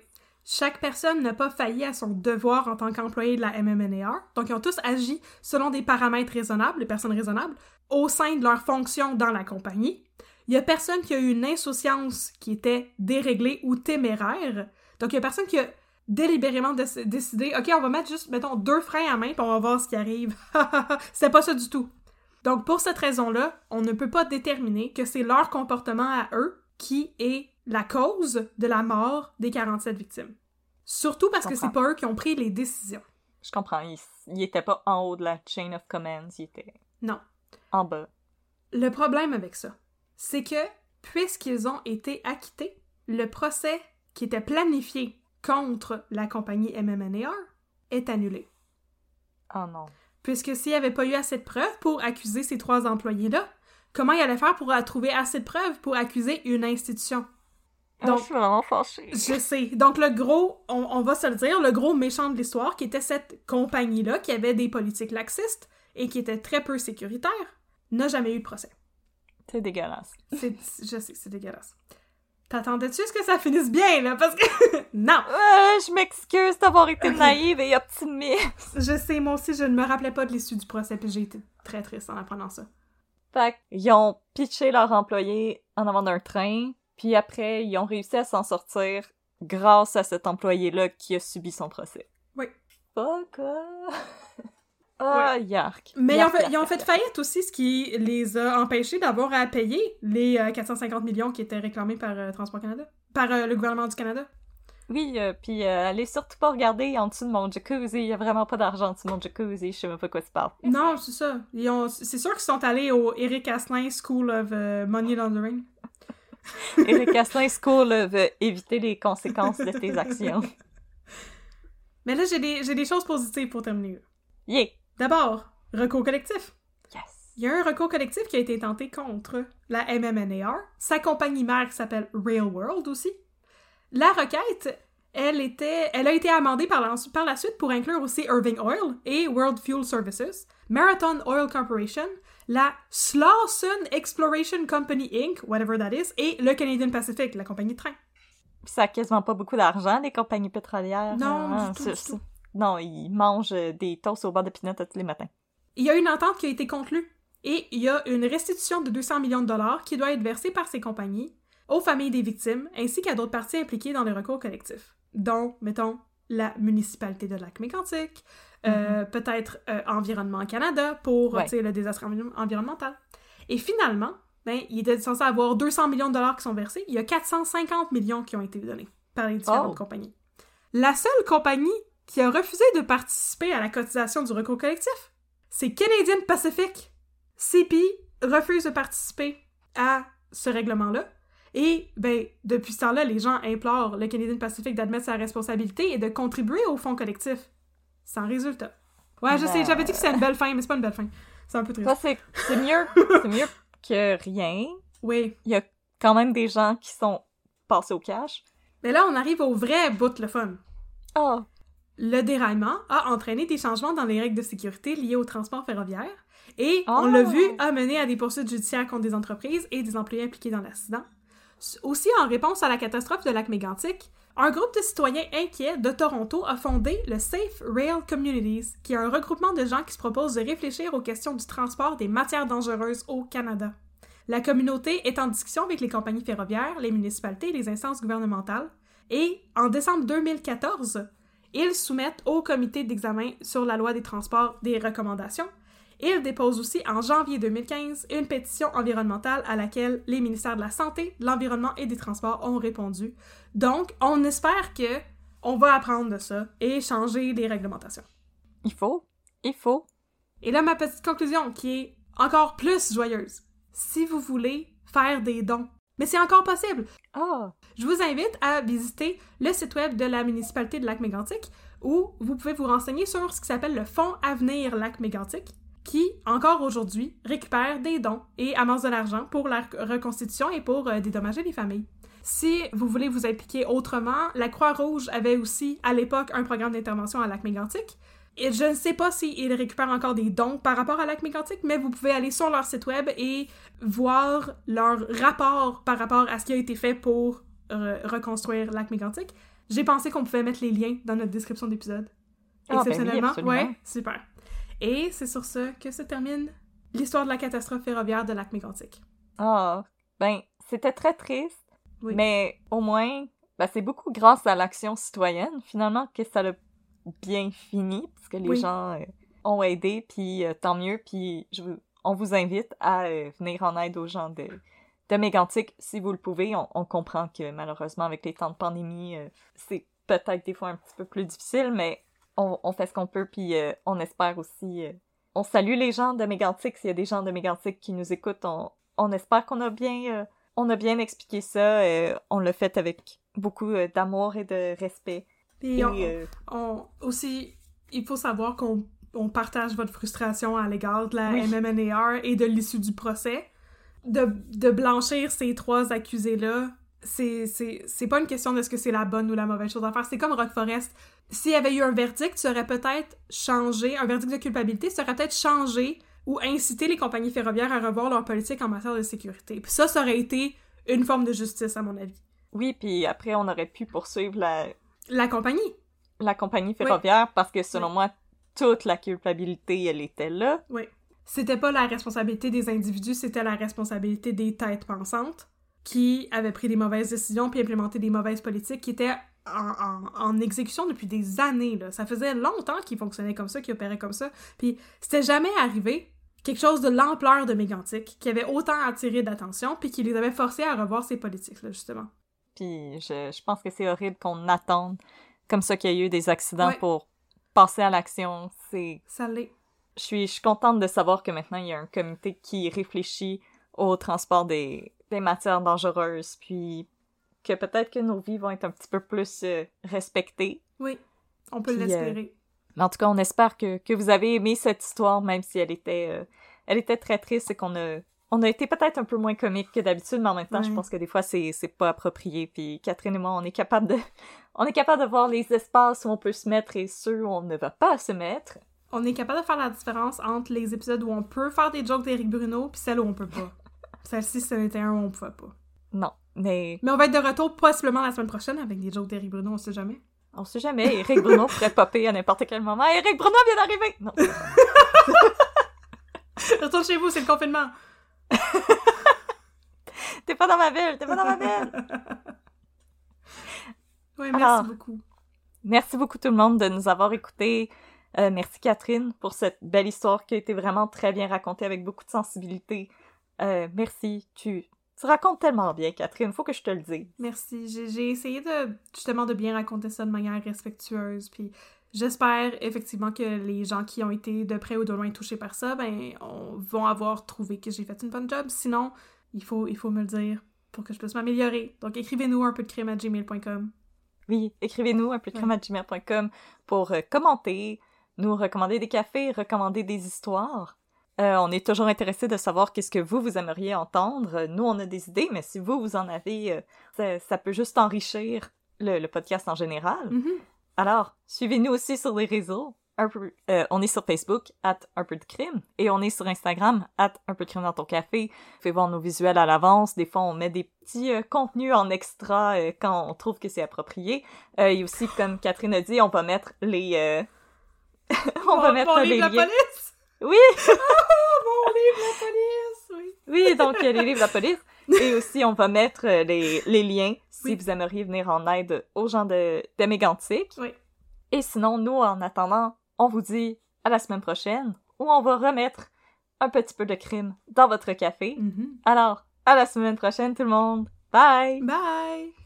Chaque personne n'a pas failli à son devoir en tant qu'employé de la MMNAR, donc ils ont tous agi selon des paramètres raisonnables, des personnes raisonnables, au sein de leur fonction dans la compagnie. Il y a personne qui a eu une insouciance qui était déréglée ou téméraire, donc il y a personne qui a délibérément déc- décidé, ok, on va mettre juste, mettons, deux freins à main, puis on va voir ce qui arrive. C'était pas ça du tout. Donc pour cette raison-là, on ne peut pas déterminer que c'est leur comportement à eux qui est la cause de la mort des 47 victimes. Surtout parce que c'est pas eux qui ont pris les décisions. Je comprends, ils, ils étaient pas en haut de la chain of commands, ils étaient Non. En bas. Le problème avec ça, c'est que puisqu'ils ont été acquittés, le procès qui était planifié contre la compagnie MMNAR est annulé. Oh non. Puisque s'il n'y avait pas eu assez de preuves pour accuser ces trois employés-là, comment il allait faire pour trouver assez de preuves pour accuser une institution? Ah, Donc- je suis vraiment fâchée. Je sais. Donc, le gros, on, on va se le dire, le gros méchant de l'histoire, qui était cette compagnie-là, qui avait des politiques laxistes et qui était très peu sécuritaire, n'a jamais eu de procès. C'est dégueulasse. C'est, je sais, c'est dégueulasse. T'attendais-tu à ce que ça finisse bien, là? Parce que... non! Euh, je m'excuse d'avoir été naïve et optimiste. Je sais, moi aussi, je ne me rappelais pas de l'issue du procès, puis j'ai été très triste en apprenant ça. Fait qu'ils ont pitché leur employé en avant d'un train, puis après, ils ont réussi à s'en sortir grâce à cet employé-là qui a subi son procès. Oui. Fuck Ah, yark. Mais ils ont, fait, yark, ils ont fait yark. faillite aussi, ce qui les a empêchés d'avoir à payer les euh, 450 millions qui étaient réclamés par euh, Transport Canada, par euh, le gouvernement du Canada. Oui, euh, puis euh, allez surtout pas regarder en dessous de mon jacuzzi. Il y a vraiment pas d'argent en dessous de mon jacuzzi. Je sais même pas quoi tu parles. Non, c'est ça. Ont, c'est sûr qu'ils sont allés au Eric Asselin School of euh, Money Laundering. Eric Asselin School euh, veut éviter les conséquences de tes actions. Mais là, j'ai des, j'ai des choses positives pour terminer. Yeah! D'abord, recours collectif. Yes! Il y a un recours collectif qui a été tenté contre la MMNAR, sa compagnie mère qui s'appelle Railworld aussi. La requête, elle, était, elle a été amendée par la, par la suite pour inclure aussi Irving Oil et World Fuel Services, Marathon Oil Corporation, la Slawson Exploration Company Inc., whatever that is, et le Canadian Pacific, la compagnie de train. Ça a quasiment pas beaucoup d'argent, les compagnies pétrolières. Non, du tout, c'est- du tout. Non, ils mangent euh, des toasts au beurre de pinot tous les matins. Il y a une entente qui a été conclue et il y a une restitution de 200 millions de dollars qui doit être versée par ces compagnies aux familles des victimes ainsi qu'à d'autres parties impliquées dans les recours collectifs, dont, mettons, la municipalité de Lac-Mégantic, euh, peut-être euh, Environnement Canada pour Ouais. le désastre envi- environnemental. Et finalement, ben, il était censé avoir 200 millions de dollars qui sont versés. Il y a 450 millions qui ont été donnés par les différentes Oh. compagnies. La seule compagnie qui a refusé de participer à la cotisation du recours collectif, c'est Canadian Pacific. CP refuse de participer à ce règlement-là. Et, ben, depuis ce temps-là, les gens implorent le Canadian Pacific d'admettre sa responsabilité et de contribuer au fonds collectif. Sans résultat. Ouais, je sais, j'avais dit que c'était une belle fin, mais c'est pas une belle fin. C'est un peu triste. Ça, c'est mieux, c'est mieux que rien. Oui. Il y a quand même des gens qui sont passés au cash. Mais là, on arrive au vrai bout le fun. Oh! Le déraillement a entraîné des changements dans les règles de sécurité liées au transport ferroviaire et, on Oh! l'a vu, a mené à des poursuites judiciaires contre des entreprises et des employés impliqués dans l'accident. Aussi, en réponse à la catastrophe de lac mégantic un groupe de citoyens inquiets de Toronto a fondé le Safe Rail Communities, qui est un regroupement de gens qui se proposent de réfléchir aux questions du transport des matières dangereuses au Canada. La communauté est en discussion avec les compagnies ferroviaires, les municipalités et les instances gouvernementales. Et en décembre 2014, ils soumettent au comité d'examen sur la loi des transports des recommandations. Ils déposent aussi en janvier 2015 une pétition environnementale à laquelle les ministères de la Santé, de l'Environnement et des Transports ont répondu. Donc, on espère que on va apprendre de ça et changer les réglementations. Il faut. Il faut. Et là, ma petite conclusion qui est encore plus joyeuse. Si vous voulez faire des dons Mais c'est encore possible. Ah! Je vous invite à visiter le site web de la municipalité de Lac-Mégantic où vous pouvez vous renseigner sur ce qui s'appelle le Fonds Avenir Lac-Mégantic qui, encore aujourd'hui, récupère des dons et amasse de l'argent pour la reconstitution et pour euh, dédommager les familles. Si vous voulez vous impliquer autrement, la Croix-Rouge avait aussi, à l'époque, un programme d'intervention à Lac-Mégantic. Et je ne sais pas s'ils récupèrent encore des dons par rapport à Lac-Mégantic, mais vous pouvez aller sur leur site web et voir leur rapport par rapport à ce qui a été fait pour euh, reconstruire Lac-Mégantic. J'ai pensé qu'on pouvait mettre les liens dans notre description d'épisode. Ah, ben oui, Exceptionnellement. ouais, super. Et c'est sur ce que se termine l'histoire de la catastrophe ferroviaire de Lac-Mégantic. Ah! Ben, c'était très triste, Oui. mais au moins, ben, c'est beaucoup grâce à l'action citoyenne, finalement, que ça l'a bien fini, parce que les Oui. gens euh, ont aidé, puis euh, tant mieux, puis je on vous invite à euh, venir en aide aux gens de, de Mégantic si vous le pouvez. On, on comprend que malheureusement, avec les temps de pandémie, c'est peut-être des fois un petit peu plus difficile, mais on, on fait ce qu'on peut, puis on espère aussi... on salue les gens de Mégantic, s'il y a des gens de Mégantic qui nous écoutent, on, on espère qu'on a bien... on a bien expliqué ça, on l'a fait avec beaucoup d'amour et de respect. Puis Et, on, euh, on- aussi, il faut savoir qu'on on partage votre frustration à l'égard de la Oui. MMNAR et de l'issue du procès. De, de blanchir ces trois accusés-là, c'est pas une question de ce que c'est la bonne ou la mauvaise chose à faire. C'est comme Rock Forest. S'il y avait eu un verdict, ça aurait peut-être changé, un verdict de culpabilité, ça aurait peut-être changé ou incité les compagnies ferroviaires à revoir leur politique en matière de sécurité. Puis ça, ça aurait été une forme de justice, à mon avis. oui, puis après, on aurait pu poursuivre la, La compagnie, la compagnie ferroviaire parce que selon Oui. moi, toute la culpabilité, elle était là. Oui. C'était pas la responsabilité des individus, c'était la responsabilité des têtes pensantes qui avaient pris des mauvaises décisions puis implémenté des mauvaises politiques qui étaient en, en- en exécution depuis des années. Là. Ça faisait longtemps qu'ils fonctionnaient comme ça, qu'ils opéraient comme ça. Puis c'était jamais arrivé quelque chose de l'ampleur de Mégantic qui avait autant attiré d'attention puis qui les avait forcés à revoir ces politiques, là, justement. Puis je, je pense que c'est horrible qu'on attende comme ça qu'il y ait eu des accidents Ouais. pour passer à l'action. C'est Ça l'est. je suis, je suis contente de savoir que maintenant il y a un comité qui réfléchit au transport des, des matières dangereuses, puis que peut-être que nos vies vont être un petit peu plus euh, respectées. Oui, on peut Puis, l'espérer. Mais en tout cas, on espère que, que vous avez aimé cette histoire, même si elle était, euh, elle était très triste et qu'on a, on a été peut-être un peu moins comique que d'habitude, mais en même temps, je pense que des fois, c'est, c'est pas approprié. Puis Catherine et moi, on est capable de, on est capable de voir les espaces où on peut se mettre et ceux où on ne va pas se mettre. On est capable de faire la différence entre les épisodes où on peut faire des jokes d'Éric Bruno puis celles où on peut pas. Celle-ci, ce n'était un où on pouvait pas. Non, mais Mais on va être de retour possiblement la semaine prochaine avec des jokes d'Éric Bruno, on sait jamais. On sait jamais, Eric Bruno pourrait popper à n'importe quel moment. Eric Bruno vient d'arriver! Non. Retourne chez vous, c'est le confinement. T'es pas dans ma ville, t'es pas dans ma ville! Oui, merci Alors. beaucoup. Merci beaucoup tout le monde de nous avoir écoutés. Euh, merci Catherine pour cette belle histoire qui a été vraiment très bien racontée avec beaucoup de sensibilité. Euh, merci, tu, tu racontes tellement bien Catherine, faut que je te le dise. Merci. J'ai j'ai essayé de justement de bien raconter ça de manière respectueuse. Puis j'espère effectivement que les gens qui ont été de près ou de loin touchés par ça, ben, on, vont avoir trouvé que j'ai fait une bonne job. Sinon, il faut, il faut me le dire pour que je puisse m'améliorer. Donc écrivez-nous un peu de crème à gmail.com. Oui, écrivez-nous un peu de crème à gmail.com pour euh, commenter, nous recommander des cafés, recommander des histoires. Euh, on est toujours intéressé de savoir qu'est-ce que vous, vous aimeriez entendre. Nous, on a des idées, mais si vous, vous en avez, euh, ça, ça peut juste enrichir le, le podcast en général. Mhm. Alors, suivez-nous aussi sur les réseaux. Un peu, euh, on est sur Facebook, at un peu de crime, et on est sur Instagram, at un peu de crime dans ton café. Pouvez voir nos visuels à l'avance. Des fois, on met des petits euh, contenus en extra euh, quand on trouve que c'est approprié. Euh, et aussi, comme Catherine a dit, on va mettre les... euh, on va mettre les livre, la police! Oui, Ah, mon livre, la police! Oui. donc euh, les livres de la police. Et aussi, on va mettre euh, les, les liens si Oui. vous aimeriez venir en aide aux gens de, de Mégantic. Oui. Et sinon, nous, en attendant, on vous dit à la semaine prochaine où on va remettre un petit peu de crime dans votre café. Mhm. Alors, à la semaine prochaine, tout le monde. Bye! Bye!